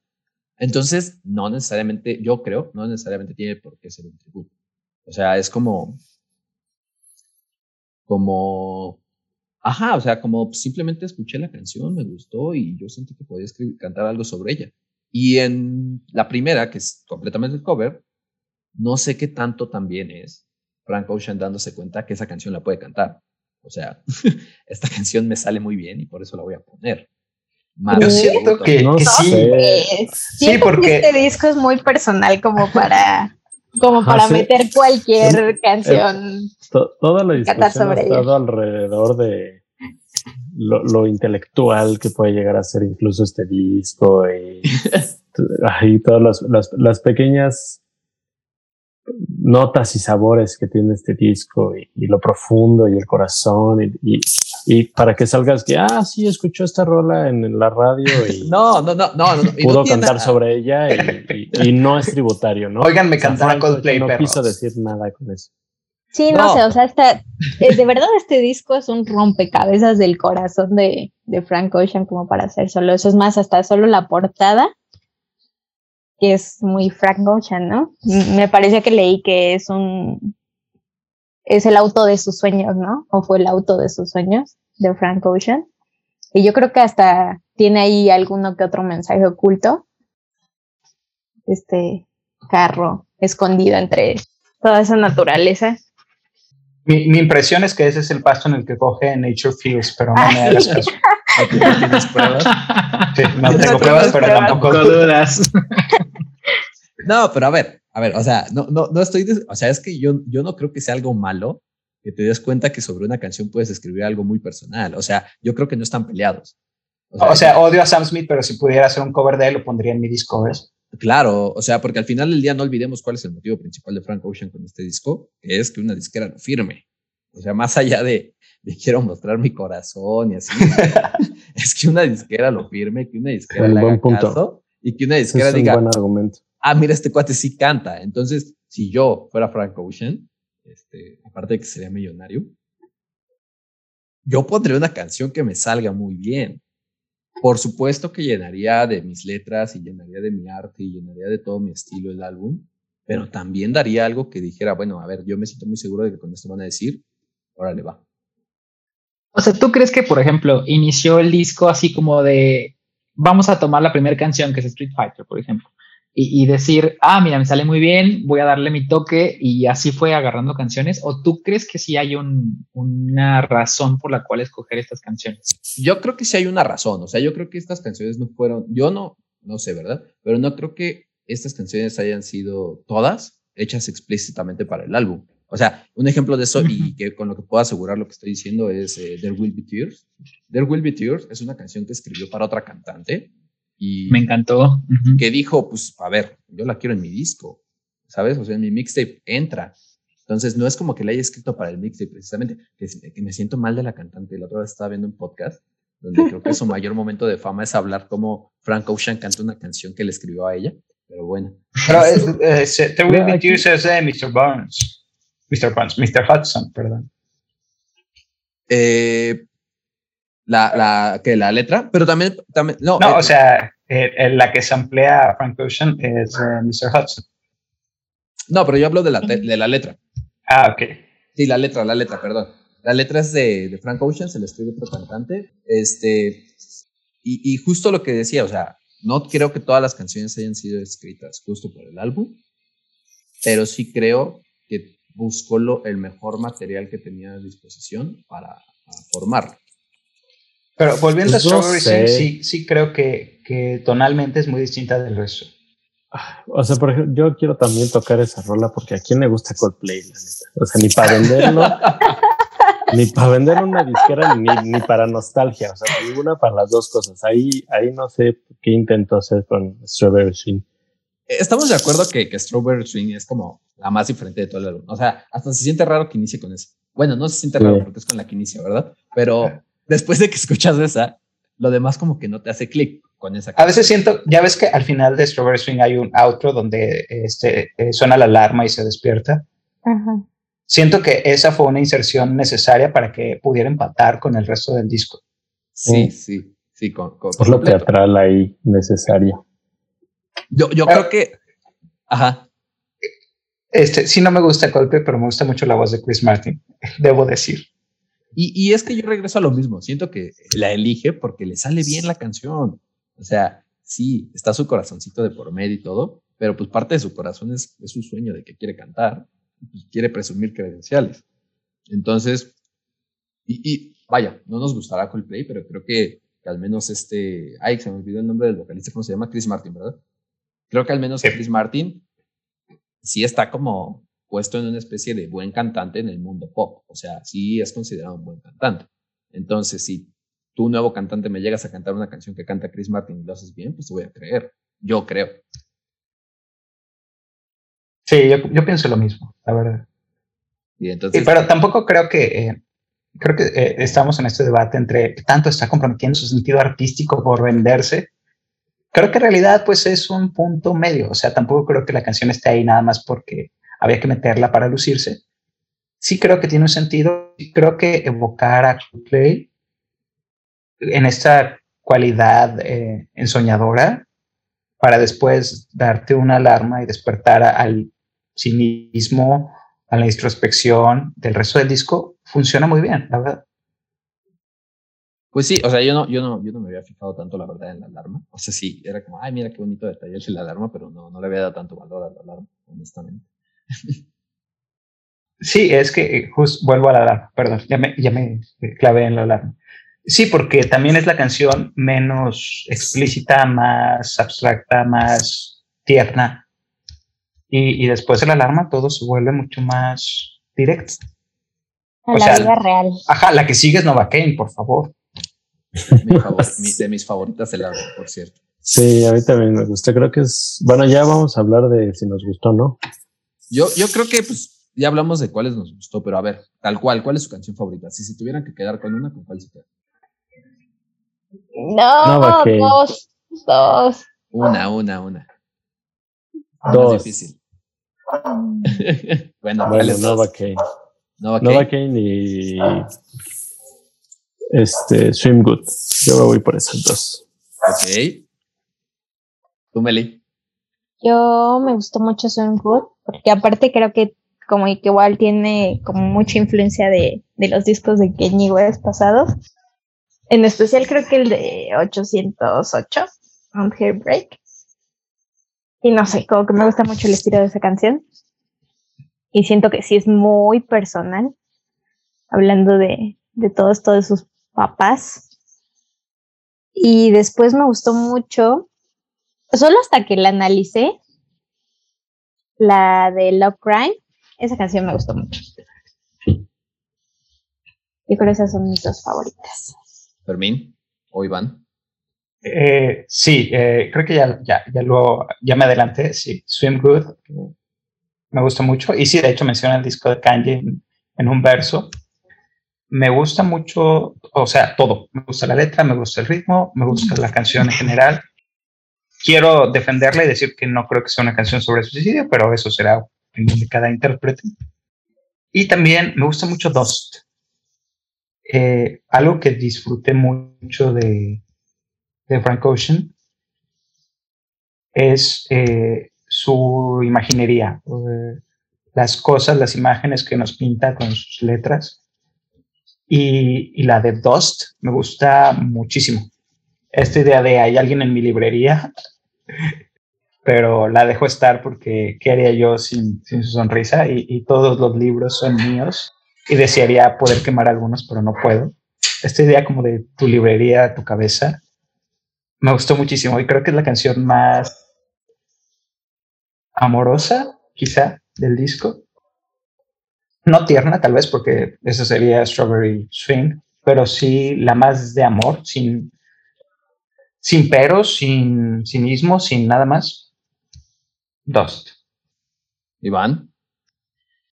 Entonces, no necesariamente, yo creo, no necesariamente tiene por qué ser un tributo. O sea, es como, como, ajá, o sea, como simplemente escuché la canción, me gustó y yo sentí que podía escribir, cantar algo sobre ella. Y en la primera, que es completamente el cover, no sé qué tanto también es Frank Ocean dándose cuenta que esa canción la puede cantar. O sea, [LAUGHS] esta canción me sale muy bien y por eso la voy a poner. Yo siento que, No que sí. sé. Sí, Siento porque- que este disco es muy personal como para como Ajá, para meter cualquier canción. To- toda la discusión ha sobre estado alrededor de lo, lo intelectual que puede llegar a ser incluso este disco y, [LAUGHS] y todas las, las, las pequeñas notas y sabores que tiene este disco y, y lo profundo y el corazón y, y, y para que salgas que, ah, sí, escuchó esta rola en, la radio y [LAUGHS] No, no, no, no, no. y pudo cantar nada. sobre ella y, y- y no es tributario, ¿no? Oigan, me Franco Coldplay, no perros. quiso decir nada con eso. Sí, no, No. sé, o sea, está, eh, de verdad este disco es un rompecabezas del corazón de, de Frank Ocean como para hacer solo eso. Es más, hasta solo la portada, que es muy Frank Ocean, ¿no? Me parecía que leí que es un, es el auto de sus sueños, ¿no? O fue el auto de sus sueños de Frank Ocean. Y yo creo que hasta tiene ahí alguno que otro mensaje oculto. Este carro escondido entre toda esa naturaleza. Mi, mi impresión es que ese es el pasto en el que coge Nature Feels, pero no me hagas caso. Aquí no tienes pruebas. Sí, no [LAUGHS] tengo pruebas, pero tampoco. Dudas. [LAUGHS] No, pero a ver, a ver, o sea, no, no, no estoy, des- o sea, es que yo, yo no creo que sea algo malo que te des cuenta que sobre una canción puedes escribir algo muy personal. O sea, yo creo que no están peleados. O sea, odio a Sam Smith, pero si pudiera hacer un cover de él, lo pondría en mi disco, ¿ves? claro, o sea, porque al final del día no olvidemos cuál es el motivo principal de Frank Ocean con este disco, que es que una disquera lo firme. O sea, más allá de, de quiero mostrar mi corazón y así, [LAUGHS] es que una disquera lo firme, que una disquera Un le haga buen punto. caso y que una disquera es un diga, buen argumento. Ah, mira, este cuate sí canta. Entonces, si yo fuera Frank Ocean, este, aparte de que sería millonario, yo pondría una canción que me salga muy bien. Por supuesto que llenaría de mis letras y llenaría de mi arte y llenaría de todo mi estilo el álbum, pero también daría algo que dijera, bueno, a ver, yo me siento muy seguro de que con esto van a decir, órale, va. O sea, ¿tú crees que, por ejemplo, inició el disco así como de vamos a tomar la primera canción que es Street Fighter, por ejemplo, y, y decir, ah, mira, me sale muy bien, voy a darle mi toque y así fue agarrando canciones? ¿O tú crees que sí hay un- una razón por la cual escoger estas canciones? Yo creo que sí hay una razón, o sea, yo creo que estas canciones no fueron, yo no, no sé, ¿verdad? Pero no creo que estas canciones hayan sido todas hechas explícitamente para el álbum. O sea, un ejemplo de eso y que con lo que puedo asegurar lo que estoy diciendo es eh, There Will Be Tears. There Will Be Tears es una canción que escribió para otra cantante y Me encantó. Que dijo, pues, a ver, yo la quiero en mi disco, ¿sabes? O sea, en mi mixtape entra. Entonces, no es como que la haya escrito para el mixtape, precisamente, que, me siento mal de la cantante. La otra vez estaba viendo un podcast donde creo que su [LAUGHS] mayor momento de fama es hablar como Frank Ocean canta una canción que le escribió a ella. Pero bueno, Pero eh, eh, es de Mr. Burns. Mr. Burns, Mr. Hudson, perdón. eh, la, la, que la letra, pero también, también no, No, eh, o sea, eh, eh, la que se emplea a Frank Ocean es eh, Mr. Hudson. no, pero yo hablo de la, de la letra. Ah, ok. Sí, la letra, la letra, perdón. La letra es de, de Frank Ocean, se la escribe otro cantante. Este, y, y justo lo que decía, o sea, no creo que todas las canciones hayan sido escritas justo por el álbum, pero sí creo que buscó lo, el mejor material que tenía a disposición para, para formarlo. Pero volviendo Pues a no Strawberry sé. Sing, sí, sí creo que, que tonalmente es muy distinta del resto. O sea, por ejemplo, yo quiero también tocar esa rola porque a quién le gusta Coldplay, la neta. O sea, ni para venderlo, [LAUGHS] ni para vender una disquera, ni, ni para nostalgia. O sea, ninguna para las dos cosas. Ahí, ahí no sé qué intentó hacer con Strawberry Swing. Eh, Estamos de acuerdo que, que Strawberry Swing es como la más diferente de todo el álbum. O sea, hasta se siente raro que inicie con eso. Bueno, no se siente raro porque es con la que inicia, ¿verdad? Pero después de que escuchas esa, lo demás como que no te hace clic con esa. A veces siento, ya ves que al final de Strawberry Swing hay un outro donde este, eh, suena la alarma y se despierta. Siento que esa fue una inserción necesaria para que pudiera empatar con el resto del disco. Sí, sí, sí, con, es lo teatral ahí necesario. Yo, yo creo que. Ajá. Este, sí, no me gusta Coldplay, pero me gusta mucho la voz de Chris Martin, [LAUGHS] debo decir. Y, y, es que yo regreso a lo mismo. Siento que la elige porque le sale bien la canción. O sea, sí, está su corazoncito de por medio y todo, pero pues parte de su corazón es, es su sueño de que quiere cantar, pues quiere presumir credenciales. Entonces, y, y, vaya, no nos gustará Coldplay, pero creo que, que, al menos este, ay, se me olvidó el nombre del vocalista, ¿cómo se llama? Chris Martin, ¿verdad? Creo que al menos Chris Martin sí está como puesto en una especie de buen cantante en el mundo pop, o sea, sí es considerado un buen cantante. Entonces, si tú, nuevo cantante, me llegas a cantar una canción que canta Chris Martin y lo haces bien, pues te voy a creer. Yo creo. Sí, yo, pienso lo mismo, la verdad. Y entonces, pero tampoco creo que, eh, creo que eh, estamos en este debate entre tanto está comprometiendo su sentido artístico por venderse. Creo que en realidad pues es un punto medio, o sea, tampoco creo que la canción esté ahí nada más porque había que meterla para lucirse. Sí creo que tiene un sentido, creo que evocar a Coldplay en esta cualidad eh, ensoñadora para después darte una alarma y despertar al cinismo, a la introspección del resto del disco, funciona muy bien, la verdad. Pues sí, o sea, yo no, yo no, yo no me había fijado tanto, la verdad, en la alarma. O sea, sí, era como, ay, mira qué bonito detalle es la alarma, pero no, no le había dado tanto valor a la alarma, honestamente. Sí, es que eh, justo vuelvo a la alarma, perdón, ya me, ya me clavé en la alarma. Sí, porque también es la canción menos explícita, más abstracta, más tierna. Y, después de la alarma todo se vuelve mucho más directo. A la vida real. Ajá, la que sigue es Nova Kane, por favor. de mis favoritas del álbum, por cierto. Sí, a mí también me gusta. Creo que es. Bueno, ya vamos a hablar de si nos gustó o no. Yo, yo creo que pues, ya hablamos de cuáles nos gustó, pero a ver, tal cual, ¿cuál es su canción favorita? Si se tuvieran que quedar con una, ¿con cuál se queda? No, dos, dos. Una, una, una. Dos. Es difícil. [LAUGHS] bueno, bueno Nova Kane. Nova Kane. y este Swim Good. Yo me voy por esas dos. Ok. ¿Tú, Meli? Yo me gustó mucho Swim Good, porque aparte creo que como que igual tiene como mucha influencia de, de los discos de Kenny West pasados. En especial creo que el de 808, On Break. Y no sé, como que me gusta mucho el estilo de esa canción. Y siento que sí es muy personal. Hablando de, de todo esto de sus papás. Y después me gustó mucho, solo hasta que la analicé, la de Love Crime. Esa canción me gustó mucho. Yo creo que esas son mis dos favoritas. Fermín o Iván. Eh, sí, eh, creo que ya, ya, ya, lo, ya me adelanté. Sí, Swim Good me gusta mucho. Y sí, de hecho menciona el disco de Kanye en, un verso. Me gusta mucho, o sea, todo. Me gusta la letra, me gusta el ritmo, me gusta la canción en general. Quiero defenderla y decir que no creo que sea una canción sobre suicidio, pero eso será opinión de cada intérprete. Y también me gusta mucho Dust. Eh, algo que disfruté mucho de, Frank Ocean es eh, su imaginería, las cosas, las imágenes que nos pinta con sus letras. Y, y, la de Dust me gusta muchísimo. Esta idea de hay alguien en mi librería, pero la dejo estar porque ¿qué haría yo sin, su sonrisa? Y, y, todos los libros son míos y desearía poder quemar algunos, pero no puedo. Esta idea como de tu librería, tu cabeza, me gustó muchísimo y creo que es la canción más amorosa, quizá, del disco. No tierna, tal vez, porque eso sería Strawberry Swing, pero sí la más de amor, sin, sin peros, sin cinismo, sin nada más. Dust. Iván.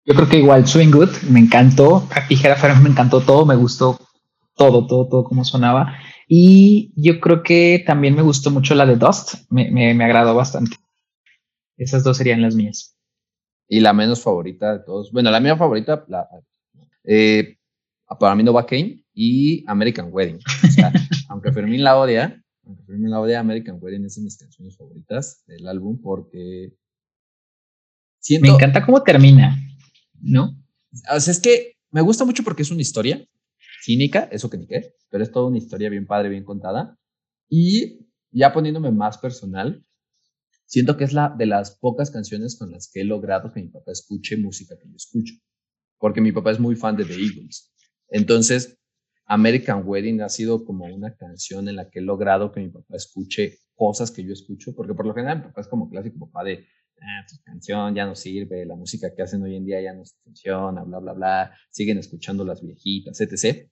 Yo creo que igual Swing Good me encantó. Tijera Frank me encantó todo, me gustó todo, todo, todo como sonaba. Y yo creo que también me gustó mucho la de Dust, me, me, agradó bastante. Esas dos serían las mías. Y la menos favorita de todos. Bueno, la mía favorita, la, eh, para mí no va Kane y American Wedding. O sea, [LAUGHS] aunque Fermín la odia, Fermín la odia, American Wedding es de mis canciones favoritas del álbum porque siento, me encanta cómo termina, ¿no? O sea, es que me gusta mucho porque es una historia cínica, eso que ni qué, pero es toda una historia bien padre, bien contada. Y ya poniéndome más personal, siento que es la de las pocas canciones con las que he logrado que mi papá escuche música que yo escucho, porque mi papá es muy fan de The Eagles. Entonces, American Wedding ha sido como una canción en la que he logrado que mi papá escuche cosas que yo escucho, porque por lo general mi papá es como clásico papá de, ah, canción ya no sirve, la música que hacen hoy en día ya no funciona, bla, bla, bla, siguen escuchando las viejitas, etc.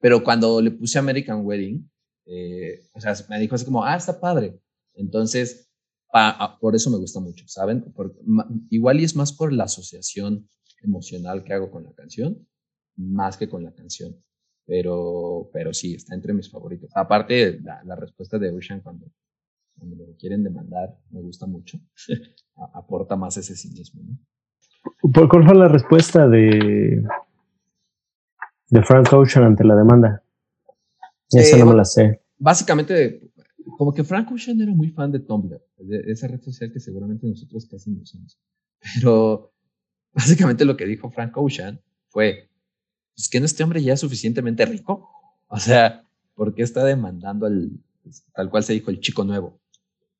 Pero cuando le puse American Wedding, eh, o sea, me dijo así como, ah, está padre. Entonces, ah, por eso me gusta mucho, ¿saben? igual y es más por la asociación emocional que hago con la canción, más que con la canción. Pero, pero sí, está entre mis favoritos. Aparte, la, la respuesta de Ocean cuando, cuando lo quieren demandar, me gusta mucho. [LAUGHS] Aporta más ese cinismo, ¿no? ¿Por cuál fue la respuesta de, de Frank Ocean ante la demanda? Esa no me la sé. Básicamente, como que Frank Ocean era muy fan de Tumblr, de esa red social que seguramente nosotros casi no usamos. Pero [LAUGHS] básicamente lo que dijo Frank Ocean fue, pues que no este hombre ya es suficientemente rico. O sea, ¿por qué está demandando al, pues, tal cual se dijo, el chico nuevo?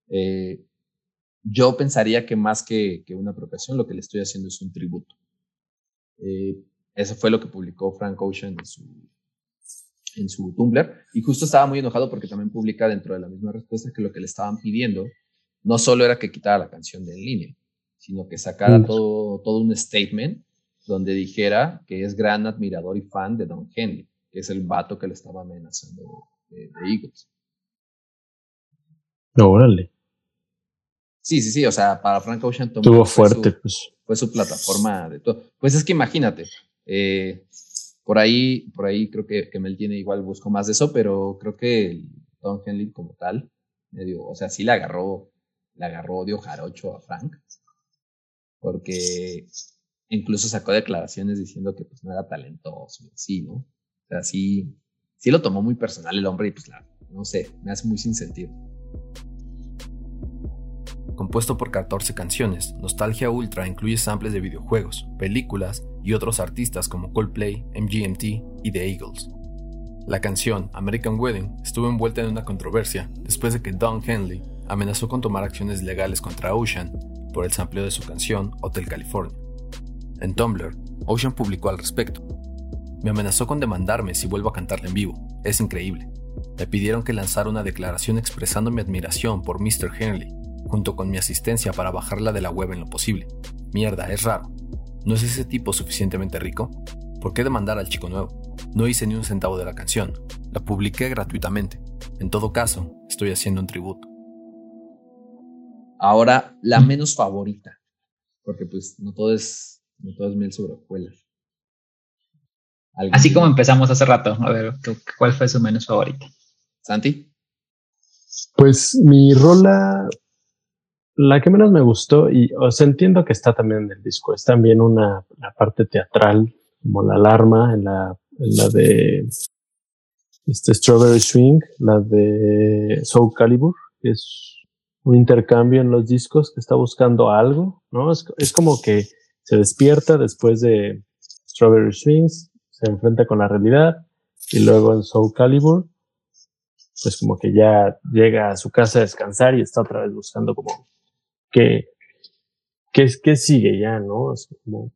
Eh, yo pensaría que más que, que, una apropiación, lo que le estoy haciendo es un tributo. Eh, eso fue lo que publicó Frank Ocean en su, en su Tumblr. Y justo estaba muy enojado porque también publica dentro de la misma respuesta que lo que le estaban pidiendo no solo era que quitara la canción de en línea, sino que sacara mm. todo, todo un statement donde dijera que es gran admirador y fan de Don Henley, que es el vato que le estaba amenazando de, Eagles. No, órale. Sí, sí, sí, o sea, para Frank Ocean tuvo fuerte, pues. Fue su plataforma de todo. Pues es que imagínate, eh, por ahí, por ahí creo que, que Mel tiene igual busco más de eso, pero creo que Don Henley como tal, medio, o sea, sí le agarró, le agarró odio jarocho a Frank, porque incluso sacó declaraciones diciendo que pues no era talentoso y así, ¿no? O sea, sí, lo tomó muy personal el hombre y pues la, no sé, me hace muy sin sentido. Compuesto por 14 canciones, Nostalgia Ultra incluye samples de videojuegos, películas y otros artistas como Coldplay, MGMT y The Eagles. La canción American Wedding estuvo envuelta en una controversia después de que Don Henley amenazó con tomar acciones legales contra Ocean por el sampleo de su canción Hotel California. En Tumblr, Ocean publicó al respecto. Me amenazó con demandarme si vuelvo a cantarla en vivo. Es increíble. Me pidieron que lanzara una declaración expresando mi admiración por Mr. Henley, junto con mi asistencia para bajarla de la web en lo posible. Mierda, es raro. ¿No es ese tipo suficientemente rico? ¿Por qué demandar al chico nuevo? No hice ni un centavo de la canción. La publiqué gratuitamente. En todo caso, estoy haciendo un tributo. Ahora, la menos favorita. Porque pues no todo es no todo es miel sobre hojuelas. Así como empezamos hace rato. A ver, ¿cuál fue su menos favorito? Santi. Pues mi rola, la que menos me gustó, y os entiendo que está también en el disco, es también una la parte teatral, como la alarma, en la, en la de este Strawberry Swing, la de Soul Calibur, que es un intercambio en los discos que está buscando algo, ¿no? es como que se despierta después de Strawberry Swings, se enfrenta con la realidad y luego en Soul Calibur, pues como que ya llega a su casa a descansar y está otra vez buscando como qué, qué, qué sigue ya, ¿no? Como,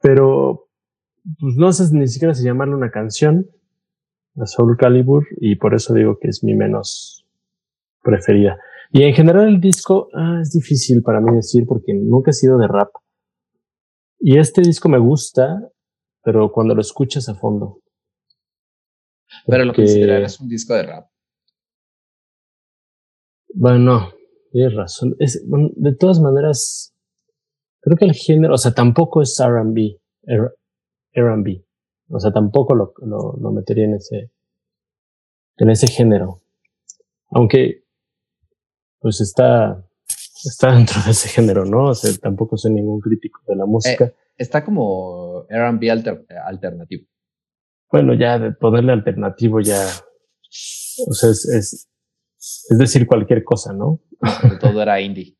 pero pues no sé ni siquiera si llamarle una canción a Soul Calibur y por eso digo que es mi menos preferida. Y en general el disco ah, es difícil para mí decir porque nunca he sido de rap. Y este disco me gusta, pero cuando lo escuchas a fondo. Pero lo consideras un disco de rap. Bueno, tienes razón. de todas maneras, creo que el género, o sea, tampoco es R&B, R&B. O sea, tampoco lo, lo, lo, metería en ese, en ese género. Aunque, pues está, está [LAUGHS] dentro de ese género, ¿no? O sea, tampoco soy ningún crítico de la música. Eh, está como R&B alter, alternativo. Bueno, ya de ponerle alternativo ya, o sea, es, es, es decir cualquier cosa, ¿no? todo era indie.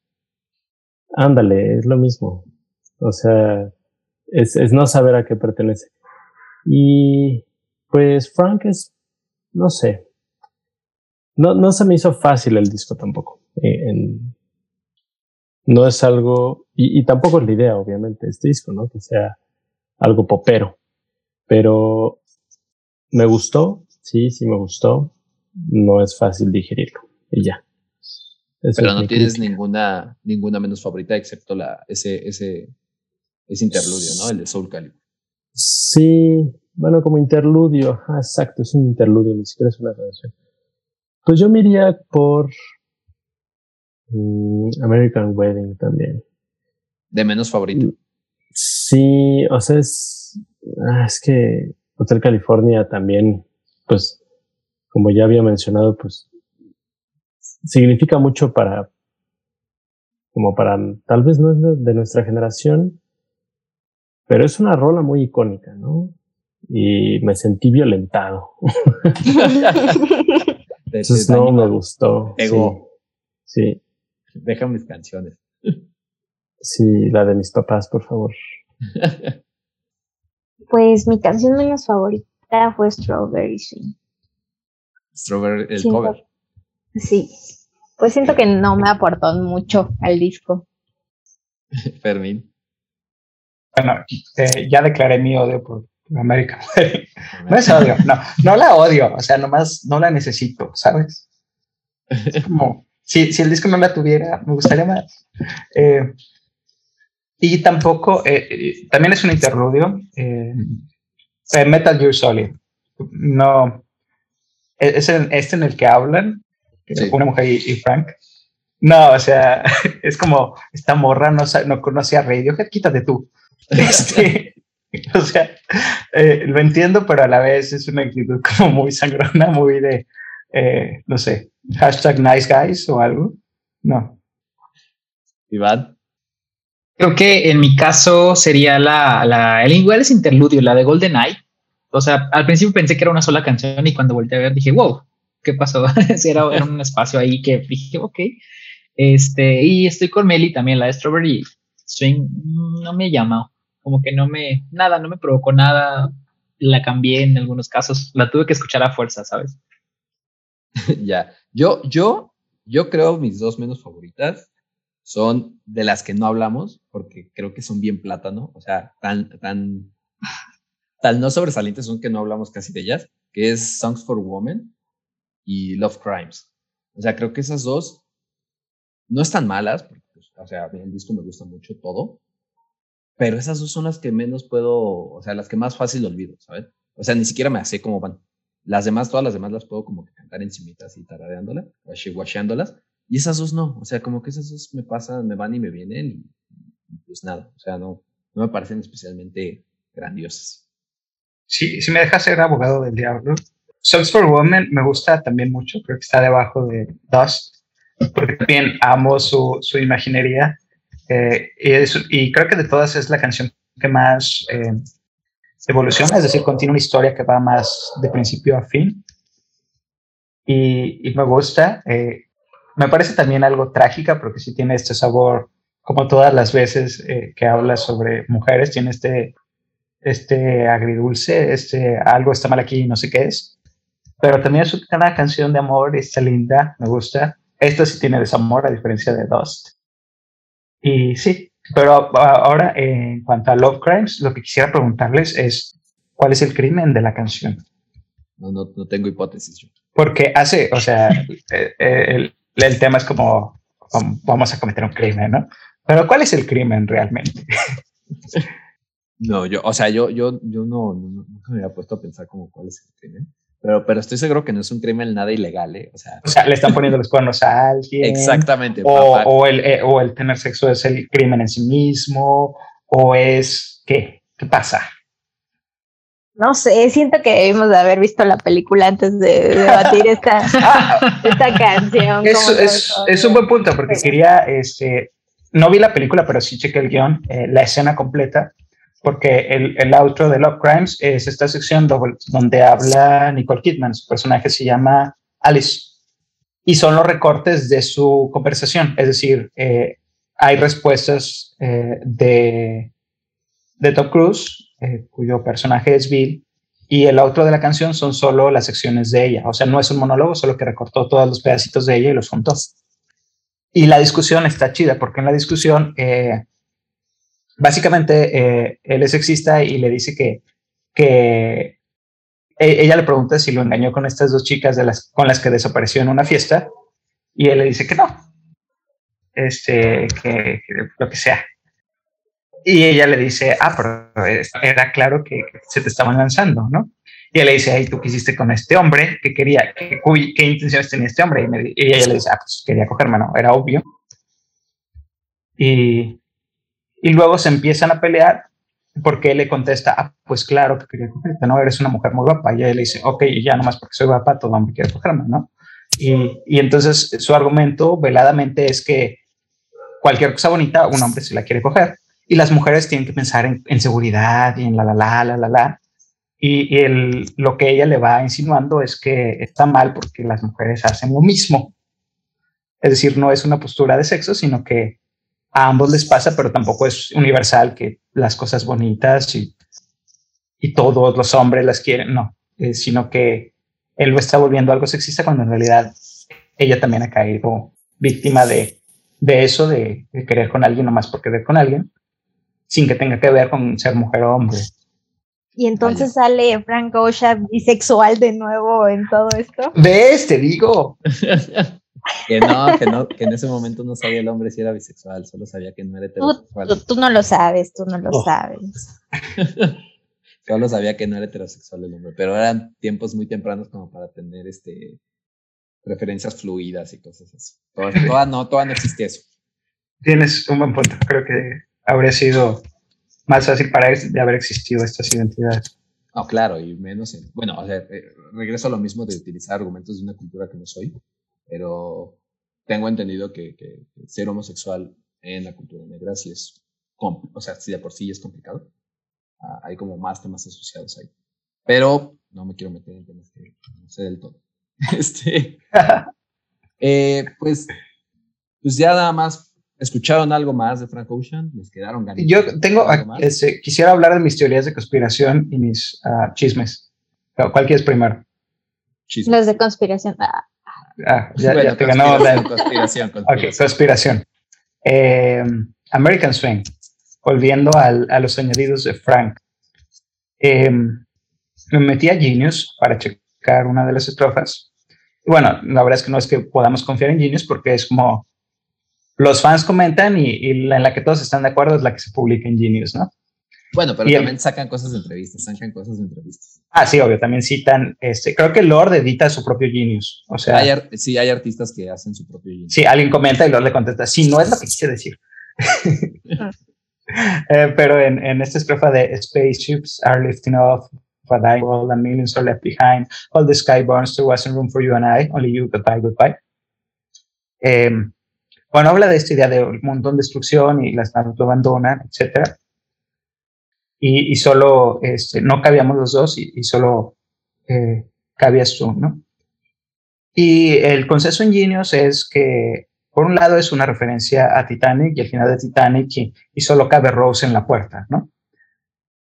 [LAUGHS] Ándale, es lo mismo. O sea, es, es no saber a qué pertenece. Y pues Frank es, no sé, no, no se me hizo fácil el disco tampoco. Eh, en, no es algo, y, y, tampoco es la idea, obviamente, este disco, ¿no? Que sea algo popero. Pero me gustó, sí, sí me gustó. No es fácil digerirlo. Y ya. Pero no tienes ninguna, ninguna menos favorita excepto la, ese, ese, ese interludio, ¿no? El de Soul Calibur. Sí, bueno, como interludio, ah, exacto, es un interludio, ni siquiera es una canción. Pues yo me iría por American Wedding también. ¿De menos favorito? Mm, sí, o sea, es, ah, es que Hotel California también, pues, como ya había mencionado, pues significa mucho para, como para, tal vez no es de, nuestra generación, pero es una rola muy icónica, ¿no? Y me sentí violentado. [LAUGHS] [LAUGHS] Entonces no me gustó. Ego. Sí. Deja mis canciones. Sí, la de mis papás, por favor. [LAUGHS] Pues mi canción menos favorita fue Strawberry Swing. Strawberry, el cover. Sí, pues siento que no me aportó mucho al disco. [LAUGHS] Fermín. Bueno, eh, ya declaré mi odio por Wedding. [LAUGHS] No es odio, no, no la odio, o sea, nomás no la necesito, ¿sabes? Es como, si, si el disco no la tuviera, me gustaría más. Eh, y tampoco, eh, también es un interludio. Metal Gear Solid. No, es este en el que hablan una mujer y, Frank. No, o sea, [LAUGHS] es como esta morra no, no conoce a Radiohead, quítate tú. [LAUGHS] Este, o sea, eh, lo entiendo, pero a la vez es una actitud como muy sangrona, muy de, eh, no sé, hashtag nice guys o algo. No. Iván. Creo que en mi caso sería la, la el igual es interludio, la de Golden Eye. O sea, al principio pensé que era una sola canción y cuando volteé a ver dije, wow, qué pasó. [LAUGHS] si era, un espacio ahí que dije, ok. Este, y estoy con Meli también, la de Strawberry Swing no me llamó, como que no me, nada, no me provocó nada. La cambié en algunos casos, la tuve que escuchar a fuerza, ¿sabes? [LAUGHS] ya, yo, yo, yo creo mis dos menos favoritas son de las que no hablamos, porque creo que son bien plátano, o sea, tan, tan, tan no sobresalientes son que no hablamos casi de ellas, que es Songs for Women y Love Crimes. O sea, creo que esas dos no están malas, porque, pues, o sea, el disco me gusta mucho todo, pero esas dos son las que menos puedo, o sea, las que más fácil olvido, ¿sabes? O sea, ni siquiera me hace cómo van. Las demás, todas las demás las puedo como que cantar encimita así tarareándolas, washeándolas, y esas dos no, o sea, como que esas dos me pasan, me van y me vienen y, pues nada, o sea, no, no me parecen especialmente grandiosas. Sí, si me dejas ser abogado del diablo, Songs for Women me gusta también mucho, creo que está debajo de Dust, porque también amo su, su imaginería. Eh, y, creo que de todas es la canción que más eh, evoluciona, es decir, contiene una historia que va más de principio a fin. Y, me gusta. Eh, me parece también algo trágica porque sí tiene este sabor, como todas las veces que habla sobre mujeres, tiene este, este agridulce, este algo está mal aquí y no sé qué es pero también es una canción de amor, está linda, me gusta. Esta sí tiene desamor, a diferencia de Dust. Y sí, pero ahora en cuanto a Love Crimes, lo que quisiera preguntarles es, ¿cuál es el crimen de la canción? No, no, no tengo hipótesis. Porque hace, o sea, [LAUGHS] eh, el, el, tema es como, vamos a cometer un crimen, ¿no? Pero ¿cuál es el crimen realmente? [LAUGHS] no, yo, o sea, yo, yo, yo no, nunca me había puesto a pensar como cuál es el crimen. Pero, pero estoy seguro que no es un crimen nada ilegal, ¿eh? O sea, O sea, le están poniendo los cuernos a alguien. exactamente. O, el, eh, o el tener sexo es el crimen en sí mismo. O es. ¿Qué? ¿Qué pasa? No sé, siento que debimos de haber visto la película antes de debatir [LAUGHS] esta, esta canción. Es, un buen punto porque quería, este, no vi la película, pero sí chequé el guion, eh, la escena completa, porque el, el outro de Love Crimes es esta sección do- donde habla Nicole Kidman, su personaje se llama Alice, y son los recortes de su conversación, es decir, eh, hay respuestas eh, de, de Tom Cruise, eh, cuyo personaje es Bill, y el outro de la canción son solo las secciones de ella. O sea, no es un monólogo, solo que recortó todos los pedacitos de ella y los juntó. Y la discusión está chida, porque en la discusión, eh, básicamente, eh, él es sexista y le dice que, que e- ella le pregunta si lo engañó con estas dos chicas de las, con las que desapareció en una fiesta, y él le dice que no. Este, que, lo que sea. Y ella le dice, ah, pero era claro que se te estaban lanzando, ¿no? Y él le dice, ay, ¿tú qué hiciste con este hombre? ¿Qué quería? ¿Qué, intenciones tenía este hombre? Y, me y ella le dice, ah, pues quería cogerme, ¿no? Era obvio. Y, y luego se empiezan a pelear porque él le contesta, ah, pues claro que quería cogerte, ¿no? Eres una mujer muy guapa. Y ella le dice, ok, ya nomás porque soy guapa, todo hombre quiere cogerme, ¿no? Y, y entonces su argumento veladamente es que cualquier cosa bonita, un hombre se la quiere coger. Y las mujeres tienen que pensar en, en seguridad y en la, la, la, la, la, la. Y, y el, lo que ella le va insinuando es que está mal porque las mujeres hacen lo mismo. Es decir, no es una postura de sexo, sino que a ambos les pasa, pero tampoco es universal que las cosas bonitas y, y todos los hombres las quieren, no, eh, sino que él lo está volviendo algo sexista cuando en realidad ella también ha caído víctima de, de eso, de, de querer con alguien nomás por querer con alguien, sin que tenga que ver con ser mujer o hombre. Y entonces sale Frank Ocean bisexual de nuevo en todo esto. ¿Ves? Te digo. [LAUGHS] Que no, que no, que en ese momento no sabía el hombre si era bisexual, solo sabía que no era heterosexual. tú- tú no lo sabes, tú no lo Oh. sabes. [LAUGHS] Solo sabía que no era heterosexual el hombre, pero eran tiempos muy tempranos como para tener este preferencias fluidas y cosas así. Toda, toda no, toda no existía eso. Tienes un buen punto. Creo que habría sido más fácil para él de haber existido estas identidades. No, claro, y menos en, bueno, o sea, eh, regreso a lo mismo de utilizar argumentos de una cultura que no soy, pero tengo entendido que, que- que ser homosexual en la cultura negra sí es, o sea, sí de por sí es complicado. Ah, hay como más temas asociados ahí. Pero no me quiero meter en temas que no sé del todo. [LAUGHS] Este, [LAUGHS] eh, pues, pues ya nada más, ¿escucharon algo más de Frank Ocean? ¿Les quedaron ganas? Yo tengo, este, quisiera hablar de mis teorías de conspiración y mis ah, chismes. ¿Cuál quieres primero? Chisme. Los de conspiración. Ah, Ah, ya, Bueno, ya te ganó la, conspiración, Ok, conspiración. conspiración. Eh, American Swing, volviendo al- a los añadidos de Frank. Eh, me metí a Genius para checar una de las estrofas. Y bueno, la verdad es que no es que podamos confiar en Genius porque es como los fans comentan y, y la en la que todos están de acuerdo es la que se publica en Genius, ¿no? Bueno, pero Y el- también sacan cosas de entrevistas, sacan cosas de entrevistas. Ah, sí, obvio, también citan, este, creo que Lord edita su propio Genius. O sea, Hay sí, hay artistas que hacen su propio genius. Sí, alguien comenta y Lord le contesta, sí, no es lo que quise decir. [LAUGHS] Eh, pero en, en esta estrofa de Spaceships are lifting off of a dying world and millions are left behind. All the sky burns, there wasn't room for you and I. Only you, goodbye, goodbye. Eh, bueno, habla de esta idea de un mundo en destrucción y las naves lo abandonan, etc. Y, y solo, este, no cabíamos los dos y, y solo eh, cabías tú, ¿no? Y el consenso en Genius es que, por un lado, es una referencia a Titanic y al final de Titanic y, y solo cabe Rose en la puerta, ¿no?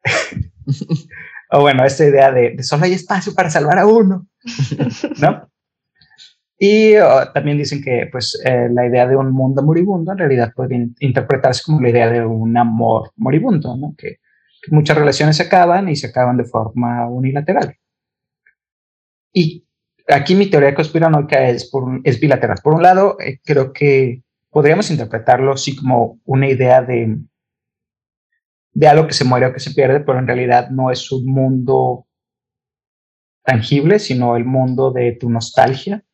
[LAUGHS] o bueno, esta idea de, de solo hay espacio para salvar a uno, [LAUGHS] ¿no? Y oh, también dicen que pues, eh, la idea de un mundo moribundo en realidad puede in- interpretarse como la idea de un amor moribundo, ¿no? Que, muchas relaciones se acaban y se acaban de forma unilateral. Y aquí mi teoría conspiranoica es, por es bilateral. Por un lado, eh, creo que podríamos interpretarlo así como una idea de, de algo que se muere o que se pierde, pero en realidad no es un mundo tangible, sino el mundo de tu nostalgia.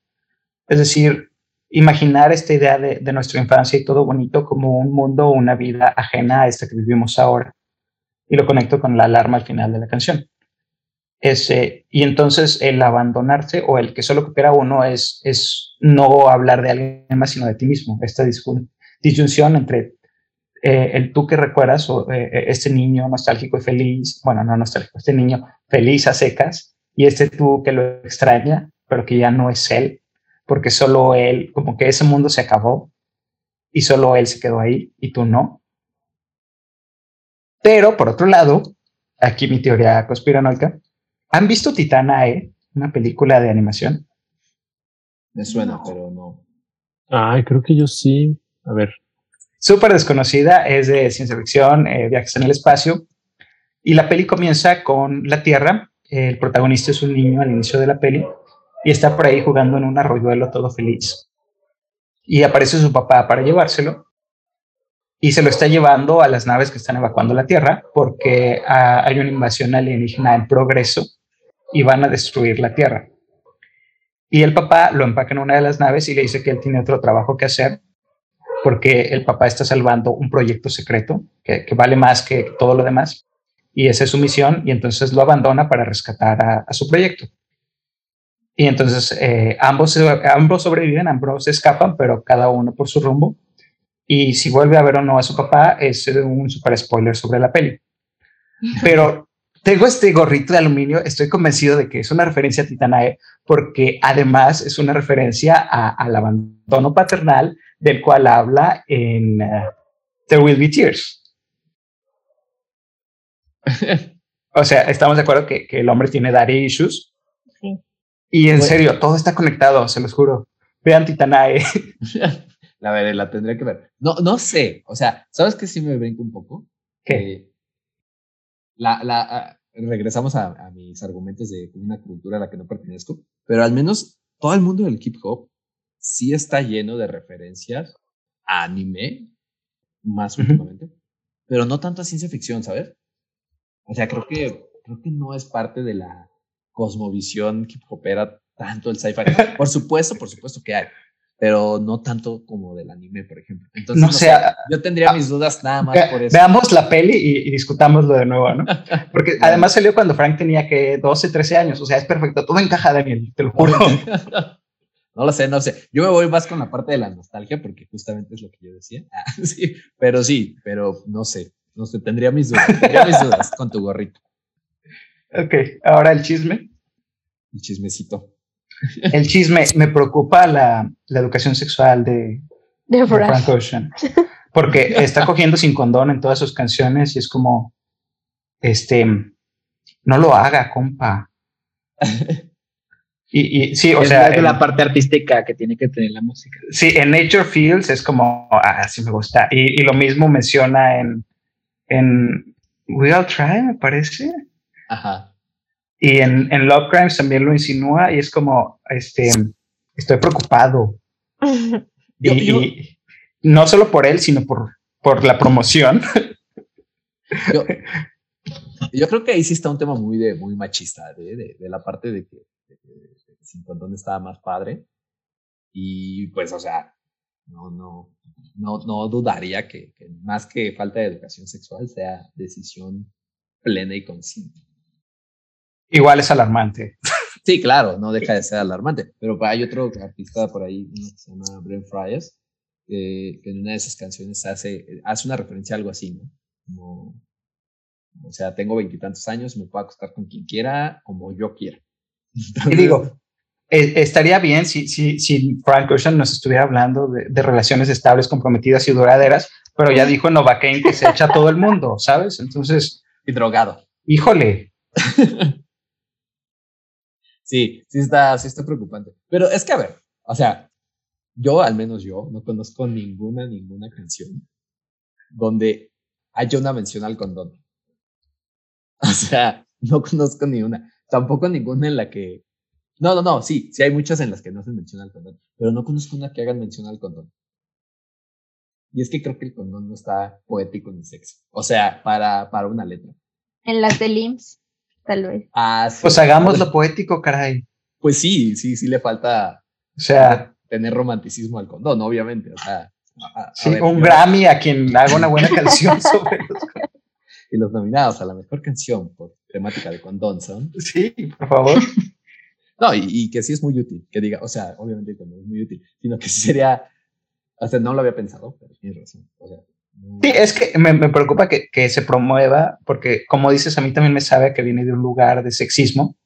Es decir, imaginar esta idea de, de nuestra infancia y todo bonito como un mundo una vida ajena a esta que vivimos ahora. Y lo conecto con la alarma al final de la canción. Ese, y entonces el abandonarse o el que solo coopera uno es, es no hablar de alguien más, sino de ti mismo. Esta disyunción entre eh, el tú que recuerdas o eh, eh, este niño nostálgico y feliz, bueno, no nostálgico, este niño feliz a secas y este tú que lo extraña, pero que ya no es él, porque solo él, como que ese mundo se acabó y solo él se quedó ahí y tú no. Pero por otro lado, aquí mi teoría conspiranoica, ¿han visto Titanae, una película de animación? Me suena, pero no. Ay, creo que yo sí. A ver, súper desconocida, es de ciencia ficción, eh, viajes en el espacio, y la peli comienza con la Tierra, el protagonista es un niño al inicio de la peli, y está por ahí jugando en un arroyuelo todo feliz. Y aparece su papá para llevárselo, y se lo está llevando a las naves que están evacuando la Tierra, porque ah, hay una invasión alienígena en progreso y van a destruir la Tierra. Y el papá lo empaca en una de las naves y le dice que él tiene otro trabajo que hacer porque el papá está salvando un proyecto secreto que, vale más que todo lo demás y esa es su misión y entonces lo abandona para rescatar a, su proyecto. Y entonces eh, ambos, ambos sobreviven, ambos escapan, pero cada uno por su rumbo. Y si vuelve a ver o no a su papá, es un super spoiler sobre la peli. [LAUGHS] Pero tengo este gorrito de aluminio, estoy convencido de que es una referencia a Titanae, porque además es una referencia al abandono paternal del cual habla en uh, There Will Be Tears. [LAUGHS] o sea, estamos de acuerdo que, que el hombre tiene daddy issues. Sí. Y en serio, todo está conectado, se los juro. Vean Titanae. [LAUGHS] la veré, la tendré que ver. No, no sé. O sea, ¿sabes que sí me brinco un poco? Que la, la, ah, regresamos a, a, mis argumentos de una cultura a la que no pertenezco, pero al menos todo el mundo del hip hop sí está lleno de referencias a anime, más últimamente, pero no tanto a ciencia ficción, ¿sabes? O sea, creo que, creo que no es parte de la cosmovisión que opera tanto el sci-fi. Por supuesto, por supuesto que hay, pero no tanto como del anime, por ejemplo. Entonces, no, sé, yo tendría mis dudas nada más por eso. Veamos la peli y, discutámoslo de nuevo, ¿no? [LAUGHS] Porque además salió cuando Frank tenía que 12, 13 años, o sea, es perfecto, todo encaja, Daniel, te lo juro. [LAUGHS] No lo sé, no sé. Yo me voy más con la parte de la nostalgia porque justamente es lo que yo decía. [LAUGHS] Ah, sí, pero sí, pero no sé. No sé, tendría mis dudas, tendría mis dudas con tu gorrito. Ok, ahora el chisme. El chismecito. El chisme, me preocupa la, la educación sexual de, de, Frank Ocean. Porque está cogiendo sin condón en todas sus canciones y es como, este, no lo haga, compa. [LAUGHS] Y, sí, o sea. Es la parte artística que tiene que tener la música. Sí, en Nature Fields es como, ah, sí me gusta. Y, lo mismo menciona en, en We'll Try, me parece. Ajá. Y en, en Love Crimes también lo insinúa y es como, este, estoy preocupado. [LAUGHS] y, no solo por él, sino por, por la promoción. [LAUGHS] Yo, [LAUGHS] yo, creo que ahí sí está un tema muy, de, muy machista, de, de la parte de que sin condón estaba más padre. Y pues, o sea, no, no, no, no dudaría que, más que falta de educación sexual sea decisión plena y consciente. Igual es alarmante. Sí, claro, no deja de ser alarmante. Pero hay otro artista por ahí, que se llama Brent Fryers, que en una de esas canciones hace, hace una referencia a algo así, ¿no? Como, o sea, tengo veintitantos años, me puedo acostar con quien quiera, como yo quiera. [LAUGHS] y digo, eh, estaría bien si, si, si Frank Ocean nos estuviera hablando de, relaciones estables, comprometidas y duraderas, pero ya dijo en Novacaine que se echa todo el mundo, ¿sabes? Entonces. [LAUGHS] Y drogado. Híjole. [LAUGHS] sí, sí está, sí está preocupante. Pero es que, a ver, o sea, yo, al menos yo, no conozco ninguna, ninguna canción donde haya una mención al condón. [LAUGHS] O sea, no conozco ni una. Tampoco ninguna en la que no, no, no, sí, sí hay muchas en las que no hacen mención al condón, pero no conozco una que hagan mención al condón. Y es que creo que el condón no está poético ni sexy. O sea, para, para una letra. En las de LIMS. Tal vez. Ah, sí. Pues hagamos lo [LAUGHS] poético, caray. Pues sí, sí, sí le falta O sea, tener romanticismo al condón, obviamente. O sea, a- a- a sí, ver, un yo- Grammy a quien haga una buena canción [LAUGHS] sobre los... Y los nominados a la mejor canción por temática de condón son. Sí, por favor. [LAUGHS] No, y, y que sí es muy útil, que diga, o sea, obviamente el condón es muy útil, sino que sí sería, o sea, no lo había pensado, pero tienes razón. O sea, Sí, es que me, preocupa que, que se promueva, porque como dices, a mí también me sabe que viene de un lugar de sexismo.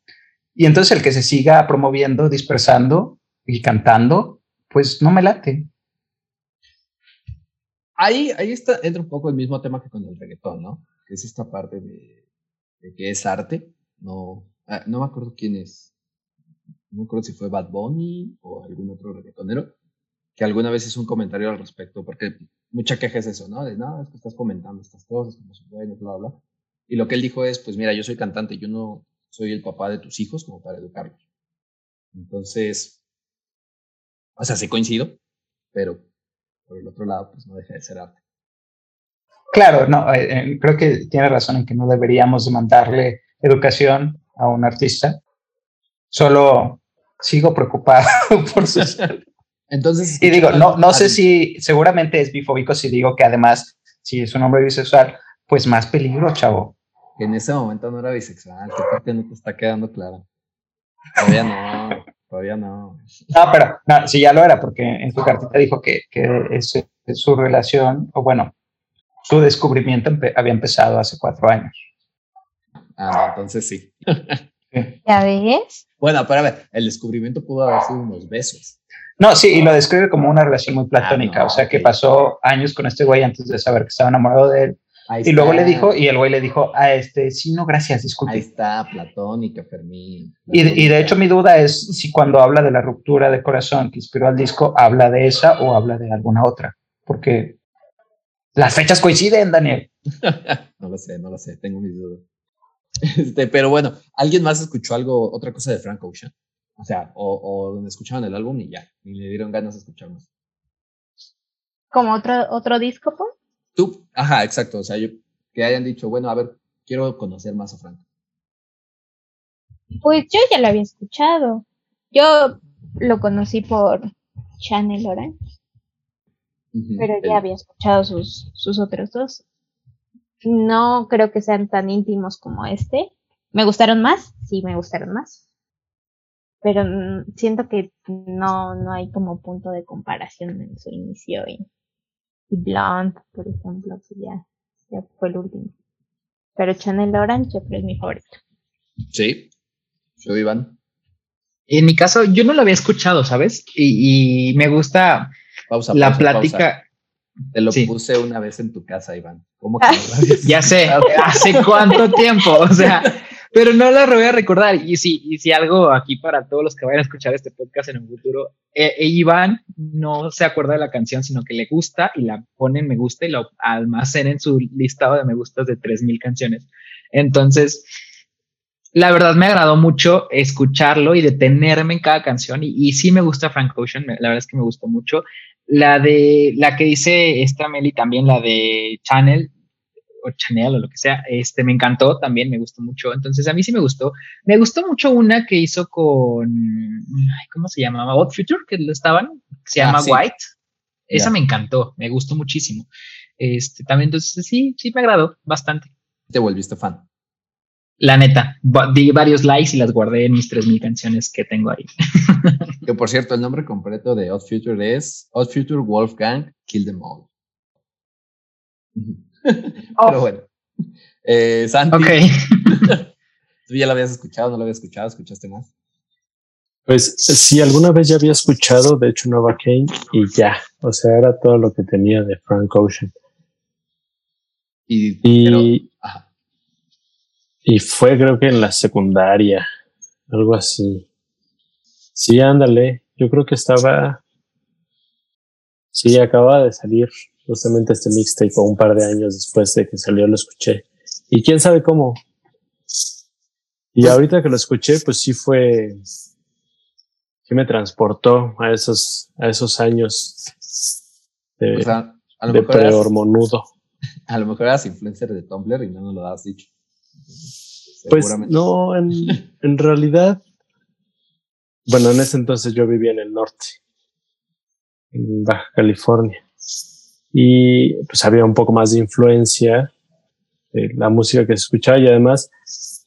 Y entonces el que se siga promoviendo, dispersando y cantando, pues no me late. Ahí, ahí está, entra un poco el mismo tema que con el reggaetón, ¿no? Que es esta parte de, de que es arte. No, ah, no me acuerdo quién es. No me acuerdo si fue Bad Bunny o algún otro reggaetonero, que alguna vez hizo un comentario al respecto, porque mucha queja es eso, ¿no? De, no, es que estás comentando estas cosas, como son buenas, bla, bla. Y lo que él dijo es, pues mira, yo soy cantante, yo no soy el papá de tus hijos como para educarlos. Entonces, o sea, sí coincido, pero por el otro lado, pues no deja de ser arte. Claro, no, eh, eh, creo que tiene razón en que no deberíamos demandarle educación a un artista. Solo sigo preocupado [LAUGHS] por su [LAUGHS] Entonces, Y digo, no, no sé si seguramente es bifóbico si digo que además, si es un hombre bisexual, pues más peligro, chavo. en ese momento no era bisexual, que parte no te está quedando claro. Todavía no, todavía no. No, pero no, sí ya lo era, porque en su cartita dijo que, que es, es su relación, o bueno, su descubrimiento empe- había empezado hace cuatro años. Ah, no, entonces sí. Sí. [LAUGHS] ¿Ya ves? Bueno, pero a ver, el descubrimiento pudo haber sido unos besos. No, sí, y lo describe como una relación muy platónica, Ah, no, o sea que pasó años con este güey antes de saber que estaba enamorado de él. Ahí Y luego le dijo, y el güey le dijo, a este, sí, no, gracias, Ahí disculpe. está, platónica, Fermín. Y de, y de hecho mi duda es si cuando habla de la ruptura de corazón que inspiró al disco, habla de esa o habla de alguna otra. Porque las fechas coinciden, Daniel. [LAUGHS] no lo sé, no lo sé, tengo mis dudas. Este, pero bueno, ¿alguien más escuchó algo, otra cosa de Frank Ocean? O sea, o, o donde escucharon el álbum y ya, y le dieron ganas de escuchar más. Como otro, otro disco, pues. Tú, ajá, exacto, o sea, yo, que hayan dicho, bueno, a ver, quiero conocer más a Frank. Pues yo ya lo había escuchado. Yo lo conocí por Channel Orange, pero el- ya había escuchado sus, sus otros dos. No creo que sean tan íntimos como este. ¿Me gustaron más? Sí, me gustaron más. Pero mm, siento que no, no hay como punto de comparación en su inicio y, y Blonde, por ejemplo, que ya, ya fue el último. Pero Channel Orange yo creo es mi favorito. Sí, yo, Iván. En mi caso, yo no lo había escuchado, ¿sabes? Y, y me gusta Pausa, la pausa, plática. pausa. Te lo Sí. puse una vez en tu casa, Iván. ¿Cómo [LAUGHS] que no lo habías Ya sé, hace cuánto tiempo, o sea, pero no la voy a recordar. Y si, y si algo aquí para todos los que vayan a escuchar este podcast en un futuro, eh, eh, Iván no se acuerda de la canción, sino que le gusta y la pone en me gusta y lo almacena en su listado de me gustas de 3000 canciones. Entonces, la verdad me agradó mucho escucharlo y detenerme en cada canción. Y, y sí me gusta Frank Ocean, la verdad es que me gustó mucho. La de la que dice esta Meli también, la de Channel o Chanel o lo que sea, este me encantó también, me gustó mucho. Entonces a mí sí me gustó. Me gustó mucho una que hizo con, ay, ¿cómo se llamaba? Odd Future, que lo estaban, se Ah, llama sí. White. Esa me encantó, me gustó muchísimo. Este también, entonces sí, sí me agradó bastante. Te volviste fan. La neta, di varios likes y las guardé en mis 3000 canciones que tengo ahí. [LAUGHS] Que por cierto, el nombre completo de Odd Future es Odd Future Wolfgang Kill Them All. [LAUGHS] Pero bueno. Eh, Santi, Ok. [LAUGHS] ¿tú ya lo habías escuchado? ¿No lo habías escuchado? ¿Escuchaste más? Pues sí, alguna vez ya había escuchado, de hecho, Nova Kane y ya. O sea, era todo lo que tenía de Frank Ocean. Y, Y, pero- ajá. y fue creo que en la secundaria, algo así. Sí, ándale. Yo creo que estaba. Sí, acababa de salir justamente este mixtape un par de años después de que salió lo escuché. Y quién sabe cómo. Y ahorita que lo escuché, pues sí fue. Sí me transportó a esos, a esos años de, O sea, a lo, de mejor eras, prehormonudo. [LAUGHS] a lo mejor eras influencer de Tumblr y no nos lo has dicho. Pues no, en, [LAUGHS] en realidad, bueno, en ese entonces yo vivía en el norte, en Baja California, y pues había un poco más de influencia de la música que se escuchaba y además,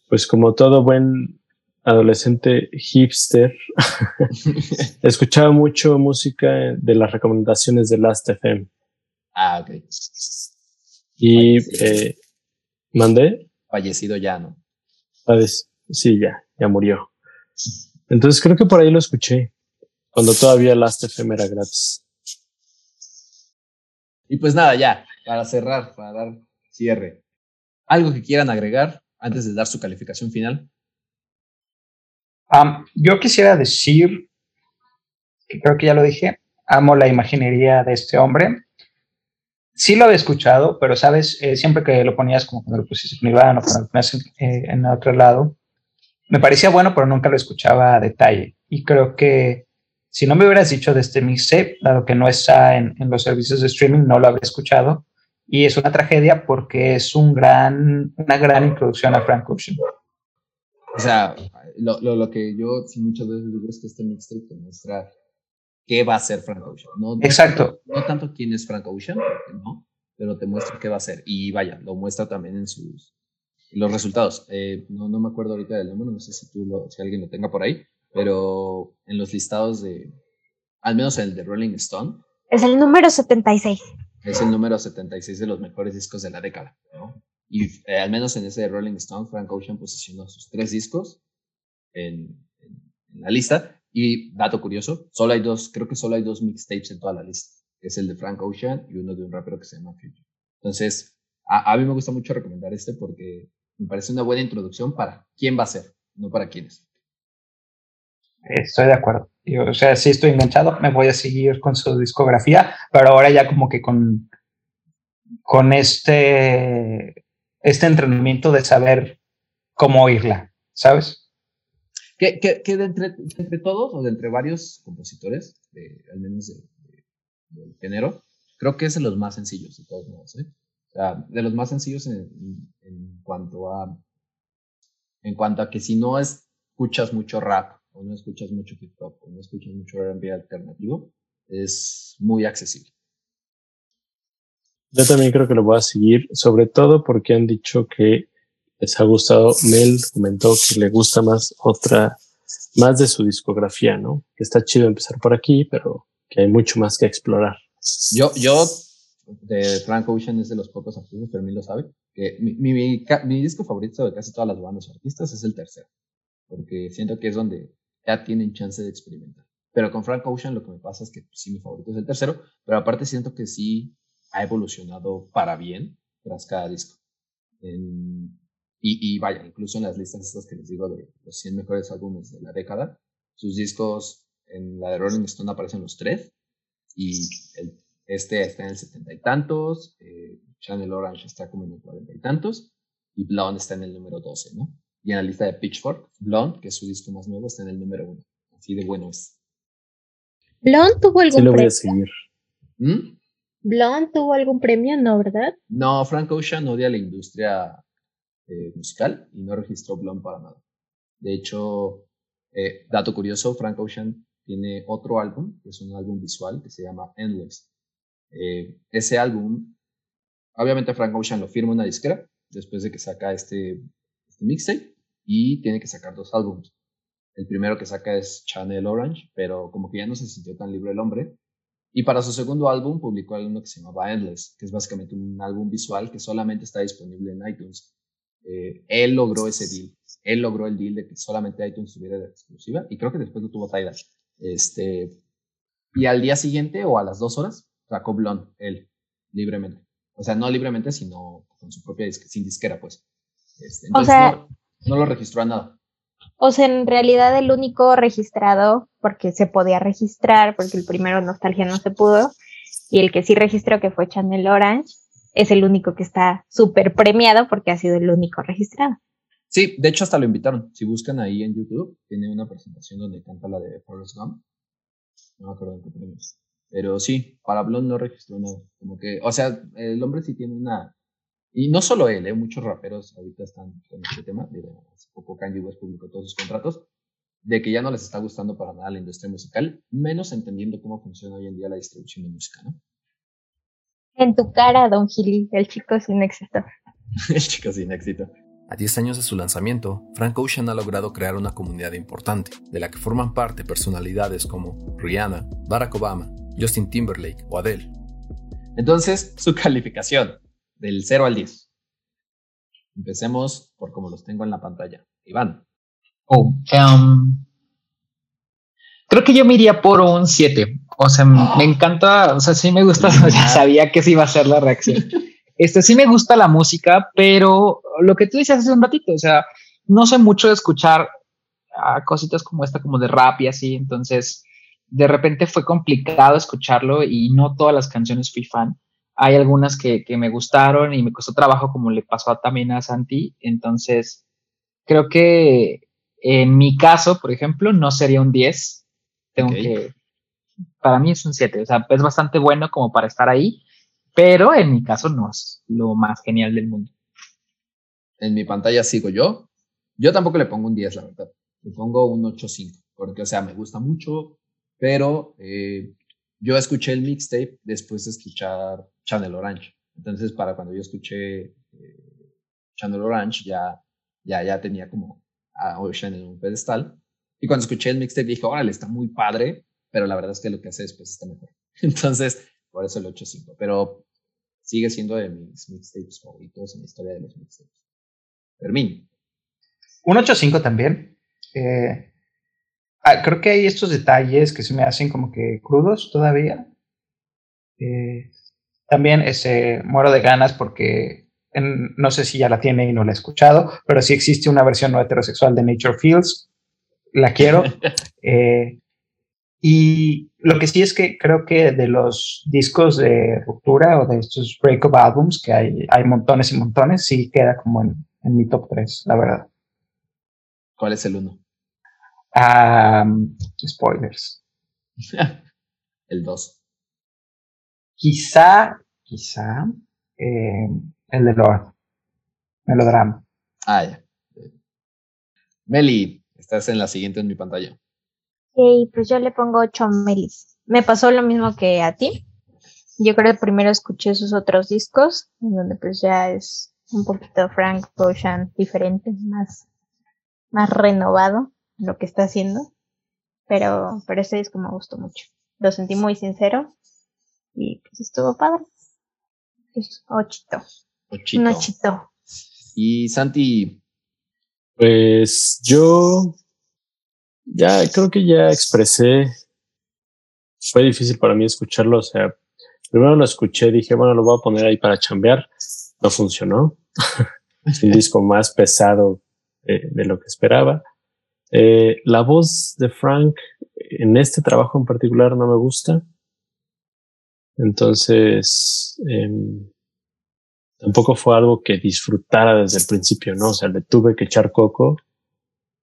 pues como todo buen adolescente hipster, [LAUGHS] escuchaba mucho música de las recomendaciones de Last FM. Ah, ok. Y eh, mandé. Fallecido ya, ¿no? Sí, ya, ya murió. Entonces creo que por ahí lo escuché, cuando todavía Last FM era gratis. Y pues nada, ya, para cerrar, para dar cierre. ¿Algo que quieran agregar antes de dar su calificación final? yo quisiera decir, que creo que ya lo dije, amo la imaginería de este hombre. Sí lo había escuchado, pero sabes, eh, siempre que lo ponías como cuando lo pusiste en Iván o cuando lo ponías eh, en, otro lado, me parecía bueno, pero nunca lo escuchaba a detalle. Y creo que si no me hubieras dicho de este mixtape, dado que no está en, en, los servicios de streaming, no lo habría escuchado. Y es una tragedia porque es un gran, una gran introducción a Frank Ocean. O sea, lo, lo, lo, que yo muchas veces digo es que este mixtape te muestra qué va a ser Frank Ocean. No, Exacto. No, tanto quién es Frank Ocean, no, pero te muestra qué va a ser. Y vaya, lo muestra también en sus los resultados. Eh, no, no me acuerdo ahorita del número, no sé si, tú lo, si alguien lo tenga por ahí, pero en los listados de, al menos en el de Rolling Stone. Es el número 76. Es el número 76 de los mejores discos de la década, ¿no? Y eh, al menos en ese de Rolling Stone, Frank Ocean posicionó sus tres discos en, la lista. Y dato curioso, solo hay dos, creo que solo hay dos mixtapes en toda la lista, que es el de Frank Ocean y uno de un rapero que se llama Future. Entonces, a, a, mí me gusta mucho recomendar este porque me parece una buena introducción para quién va a ser, no para quiénes. Estoy de acuerdo. o sea, sí estoy enganchado, me voy a seguir con su discografía, pero ahora ya como que con, con este, este entrenamiento de saber cómo oírla, ¿sabes? Que, que, de, entre, todos o de entre varios compositores, al menos del género, creo que es de los más sencillos, de todos modos. ¿eh? O sea, de los más sencillos en, en, cuanto a en cuanto a que si no escuchas mucho rap o no escuchas mucho hip hop o no escuchas mucho R&B alternativo, es muy accesible. Yo también creo que lo voy a seguir, sobre todo porque han dicho que les ha gustado. Mel comentó que le gusta más otra, más de su discografía, ¿no? Que está chido empezar por aquí, pero que hay mucho más que explorar. Yo, yo, de Frank Ocean es de los pocos artistas, pero mí lo sabe, que mi, mi, mi, disco favorito de casi todas las bandas artistas es el tercero, porque siento que es donde ya tienen chance de experimentar. Pero con Frank Ocean lo que me pasa es que sí, mi favorito es el tercero, pero aparte siento que sí ha evolucionado para bien tras cada disco. En, y, vaya, incluso en las listas estas que les digo de los 100 mejores álbumes de la década, sus discos en la de Rolling Stone aparecen los tres y el, este está en el setenta y tantos, eh, Channel Orange está como en el cuarenta y tantos y Blonde está en el número 12, ¿no? Y en la lista de Pitchfork, Blonde, que es su disco más nuevo, está en el número uno. Así de bueno es. ¿Blonde tuvo algún sí, lo voy a seguir. ¿Mm? ¿Blonde tuvo algún premio? No, ¿verdad? No, Frank Ocean odia la industria eh, musical y no registró Blonde para nada. De hecho, eh, dato curioso, Frank Ocean tiene otro álbum, que es un álbum visual que se llama Endless. Eh, ese álbum, obviamente Frank Ocean lo firma una disquera después de que saca este mixtape y tiene que sacar dos álbumes. El primero que saca es Channel Orange, pero como que ya no se sintió tan libre el hombre. Y para su segundo álbum publicó algo que se llamaba Endless, que es básicamente un álbum visual que solamente está disponible en iTunes. Eh, él logró ese deal. Él logró el deal de que solamente iTunes tuviera exclusiva y creo que después lo tuvo Tidal. Este, y al día siguiente o a las dos horas sacó Blonde, él, libremente. O sea, no libremente, sino con su propia sin disquera, pues. Este, entonces no, no lo registró a nada. O sea, en realidad el único registrado, porque se podía registrar, porque el primero Nostalgia no se pudo, y el que sí registró, que fue Channel Orange, es el único que está súper premiado porque ha sido el único registrado. Sí, de hecho hasta lo invitaron. Si buscan ahí en YouTube, tiene una presentación donde canta la de Forrest Gump. No me acuerdo en qué premios. Pero sí, para Blond no registró nada. Como que, o sea, el hombre sí tiene una Y no solo él, ¿eh? muchos raperos ahorita están con este tema. hace poco Kanye West publicó todos sus contratos de que ya no les está gustando para nada la industria musical, menos entendiendo cómo funciona hoy en día la distribución de música, ¿no? En tu cara, Don Gili, el chico sin éxito. [LAUGHS] el chico sin éxito. A 10 años de su lanzamiento, Frank Ocean ha logrado crear una comunidad importante, de la que forman parte personalidades como Rihanna, Barack Obama, Justin Timberlake o Adele. Entonces, su calificación, del 0 al 10. Empecemos por como los tengo en la pantalla. Iván. Oh, um, creo que yo me iría por un 7. O sea, me encanta, o sea, sí me gusta, [LAUGHS] ya sabía que sí iba a ser la reacción. [LAUGHS] Este sí me gusta la música, pero lo que tú dices hace un ratito, o sea, no sé mucho de escuchar a cositas como esta, como de rap y así, entonces de repente fue complicado escucharlo y no todas las canciones fui fan. Hay algunas que, que me gustaron y me costó trabajo, como le pasó también a Santi, entonces creo que en mi caso, por ejemplo, no sería un 10. Tengo que. Para mí es un 7. O sea, es bastante bueno como para estar ahí, pero en mi caso no es lo más genial del mundo. En mi pantalla sigo yo. Yo tampoco le pongo un 10, la verdad. Le pongo un 8.5, porque, o sea, me gusta mucho, pero eh, yo escuché el mixtape después de escuchar Channel Orange. Entonces, para cuando yo escuché eh, Channel Orange, ya, ya, ya tenía como a Ocean en un pedestal. Y cuando escuché el mixtape dije, órale, está muy padre, pero la verdad es que lo que hace después está mejor. [LAUGHS] Entonces, por eso el 8.5. Pero sigue siendo de mis mixtapes favoritos en la historia de los mixtapes. Fermín. Un 8.5 también. Eh, ah, creo que hay estos detalles que se me hacen como que crudos todavía. Eh, también ese, muero de ganas porque no sé si ya la tiene y no la he escuchado, pero sí existe una versión no heterosexual de Nature Fields. La quiero. [LAUGHS] Eh, y lo que sí es que creo que de los discos de ruptura o de estos breakup albums, que hay, hay montones y montones, sí queda como en, mi top 3, la verdad. ¿Cuál es el uno? Spoilers. [LAUGHS] el 2. Quizá, quizá, eh, el de Lord. Melodrama. Ah, ya. Meli, estás en la siguiente en mi pantalla. Sí, pues yo le pongo 8 Melis. Me pasó lo mismo que a ti. Yo creo que primero escuché sus otros discos, en donde pues ya es un poquito Frank Ocean diferente, más, más renovado lo que está haciendo. Pero, pero ese disco me gustó mucho. Lo sentí muy sincero y pues estuvo padre. Es ochito. Ochito. Y Santi. Pues yo ya creo que ya expresé. Fue difícil para mí escucharlo. O sea, primero lo escuché, dije, bueno, lo voy a poner ahí para chambear. No funcionó. [LAUGHS] es un disco más pesado de, lo que esperaba. Eh, la voz de Frank en este trabajo en particular no me gusta. Entonces, eh, tampoco fue algo que disfrutara desde el principio, ¿no? O sea, le tuve que echar coco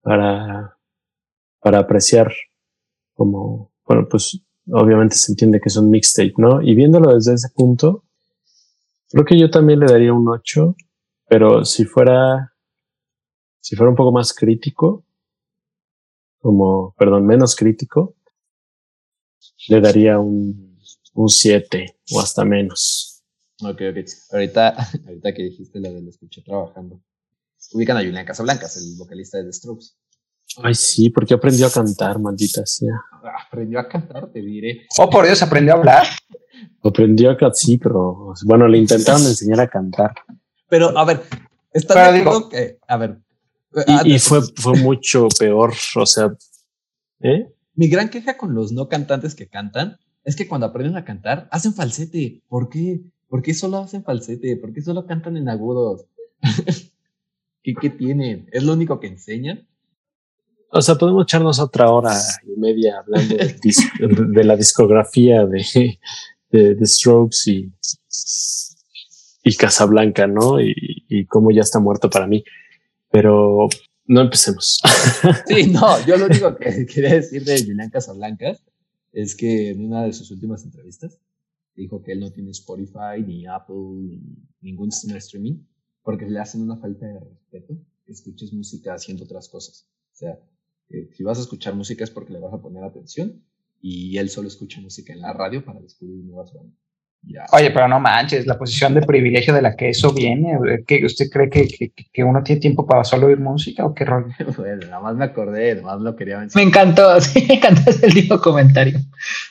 para, para apreciar como, bueno, pues obviamente se entiende que es un mixtape, ¿no? Y viéndolo desde ese punto, creo que yo también le daría un 8, pero si fuera, si fuera un poco más crítico, como, perdón, menos crítico, le daría un, un 7 o hasta menos. Ok, ok. Ahorita, [LAUGHS] ahorita que dijiste lo de lo escuché trabajando. Ubican a Julián Casablancas, el vocalista de The Strokes. Ay, sí, porque aprendió a cantar, maldita sea. Aprendió a cantar, te diré. Oh, por Dios, aprendió a hablar. Aprendió a cantar, sí, pero bueno, le intentaron [LAUGHS] enseñar a cantar. Pero, a ver, está de que, a ver. Y, y fue, fue mucho peor, o sea, ¿eh? Mi gran queja con los no cantantes que cantan es que cuando aprenden a cantar, hacen falsete. ¿Por qué? ¿Por qué solo hacen falsete? ¿Por qué solo cantan en agudos? [LAUGHS] ¿Qué, ¿Qué, tienen? ¿Es lo único que enseñan? O sea, podemos echarnos otra hora y media hablando de, la discografía de, de, Strokes y, y Casablanca, ¿no? Y, y cómo ya está muerto para mí. Pero no empecemos. [LAUGHS] Sí, no, yo lo único que [LAUGHS] quería decir de Julián Casablancas es que en una de sus últimas entrevistas dijo que él no tiene Spotify, ni Apple, ni ningún sistema de streaming, porque le hacen una falta de respeto que escuches música haciendo otras cosas. O sea, eh, si vas a escuchar música es porque le vas a poner atención y él solo escucha música en la radio para descubrir nuevas bandas. Oye, pero no manches, la posición de privilegio de la que eso viene, ¿que ¿usted cree que, que, uno tiene tiempo para solo oír música o qué rollo? [LAUGHS] bueno, nada más me acordé, nada más lo quería mencionar. Me encantó, [LAUGHS] sí, me encantó ese último comentario.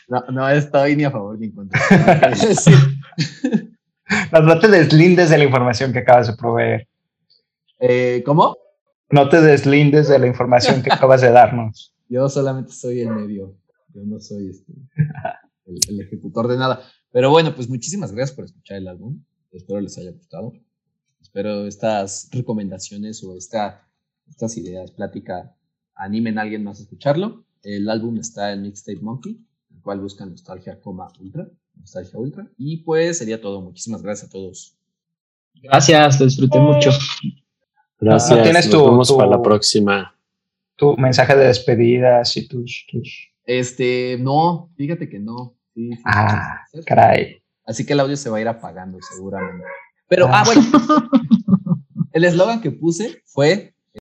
No, no estoy ni a favor ni en contra. [LAUGHS] no, te deslindes de la información que acabas de proveer. Eh, ¿Cómo? No te deslindes de la información que acabas de darnos. Yo solamente soy el medio, yo no soy este, el ejecutor de nada. Pero bueno, pues muchísimas gracias por escuchar el álbum. Espero les haya gustado. Espero estas recomendaciones o esta, estas ideas, plática, animen a alguien más a escucharlo. El álbum está en Mixtape Monkey, el cual busca Nostalgia, Ultra, Nostalgia Ultra. Y pues sería todo. Muchísimas gracias a todos. Gracias, lo disfruté mucho. Gracias. tienes Nos vemos para la próxima. Tu mensaje de despedidas y tus, tus. Este, no, fíjate que no ah, caray. Así que el audio se va a ir apagando seguramente. Pero, ah, ah bueno. [LAUGHS] el eslogan que puse fue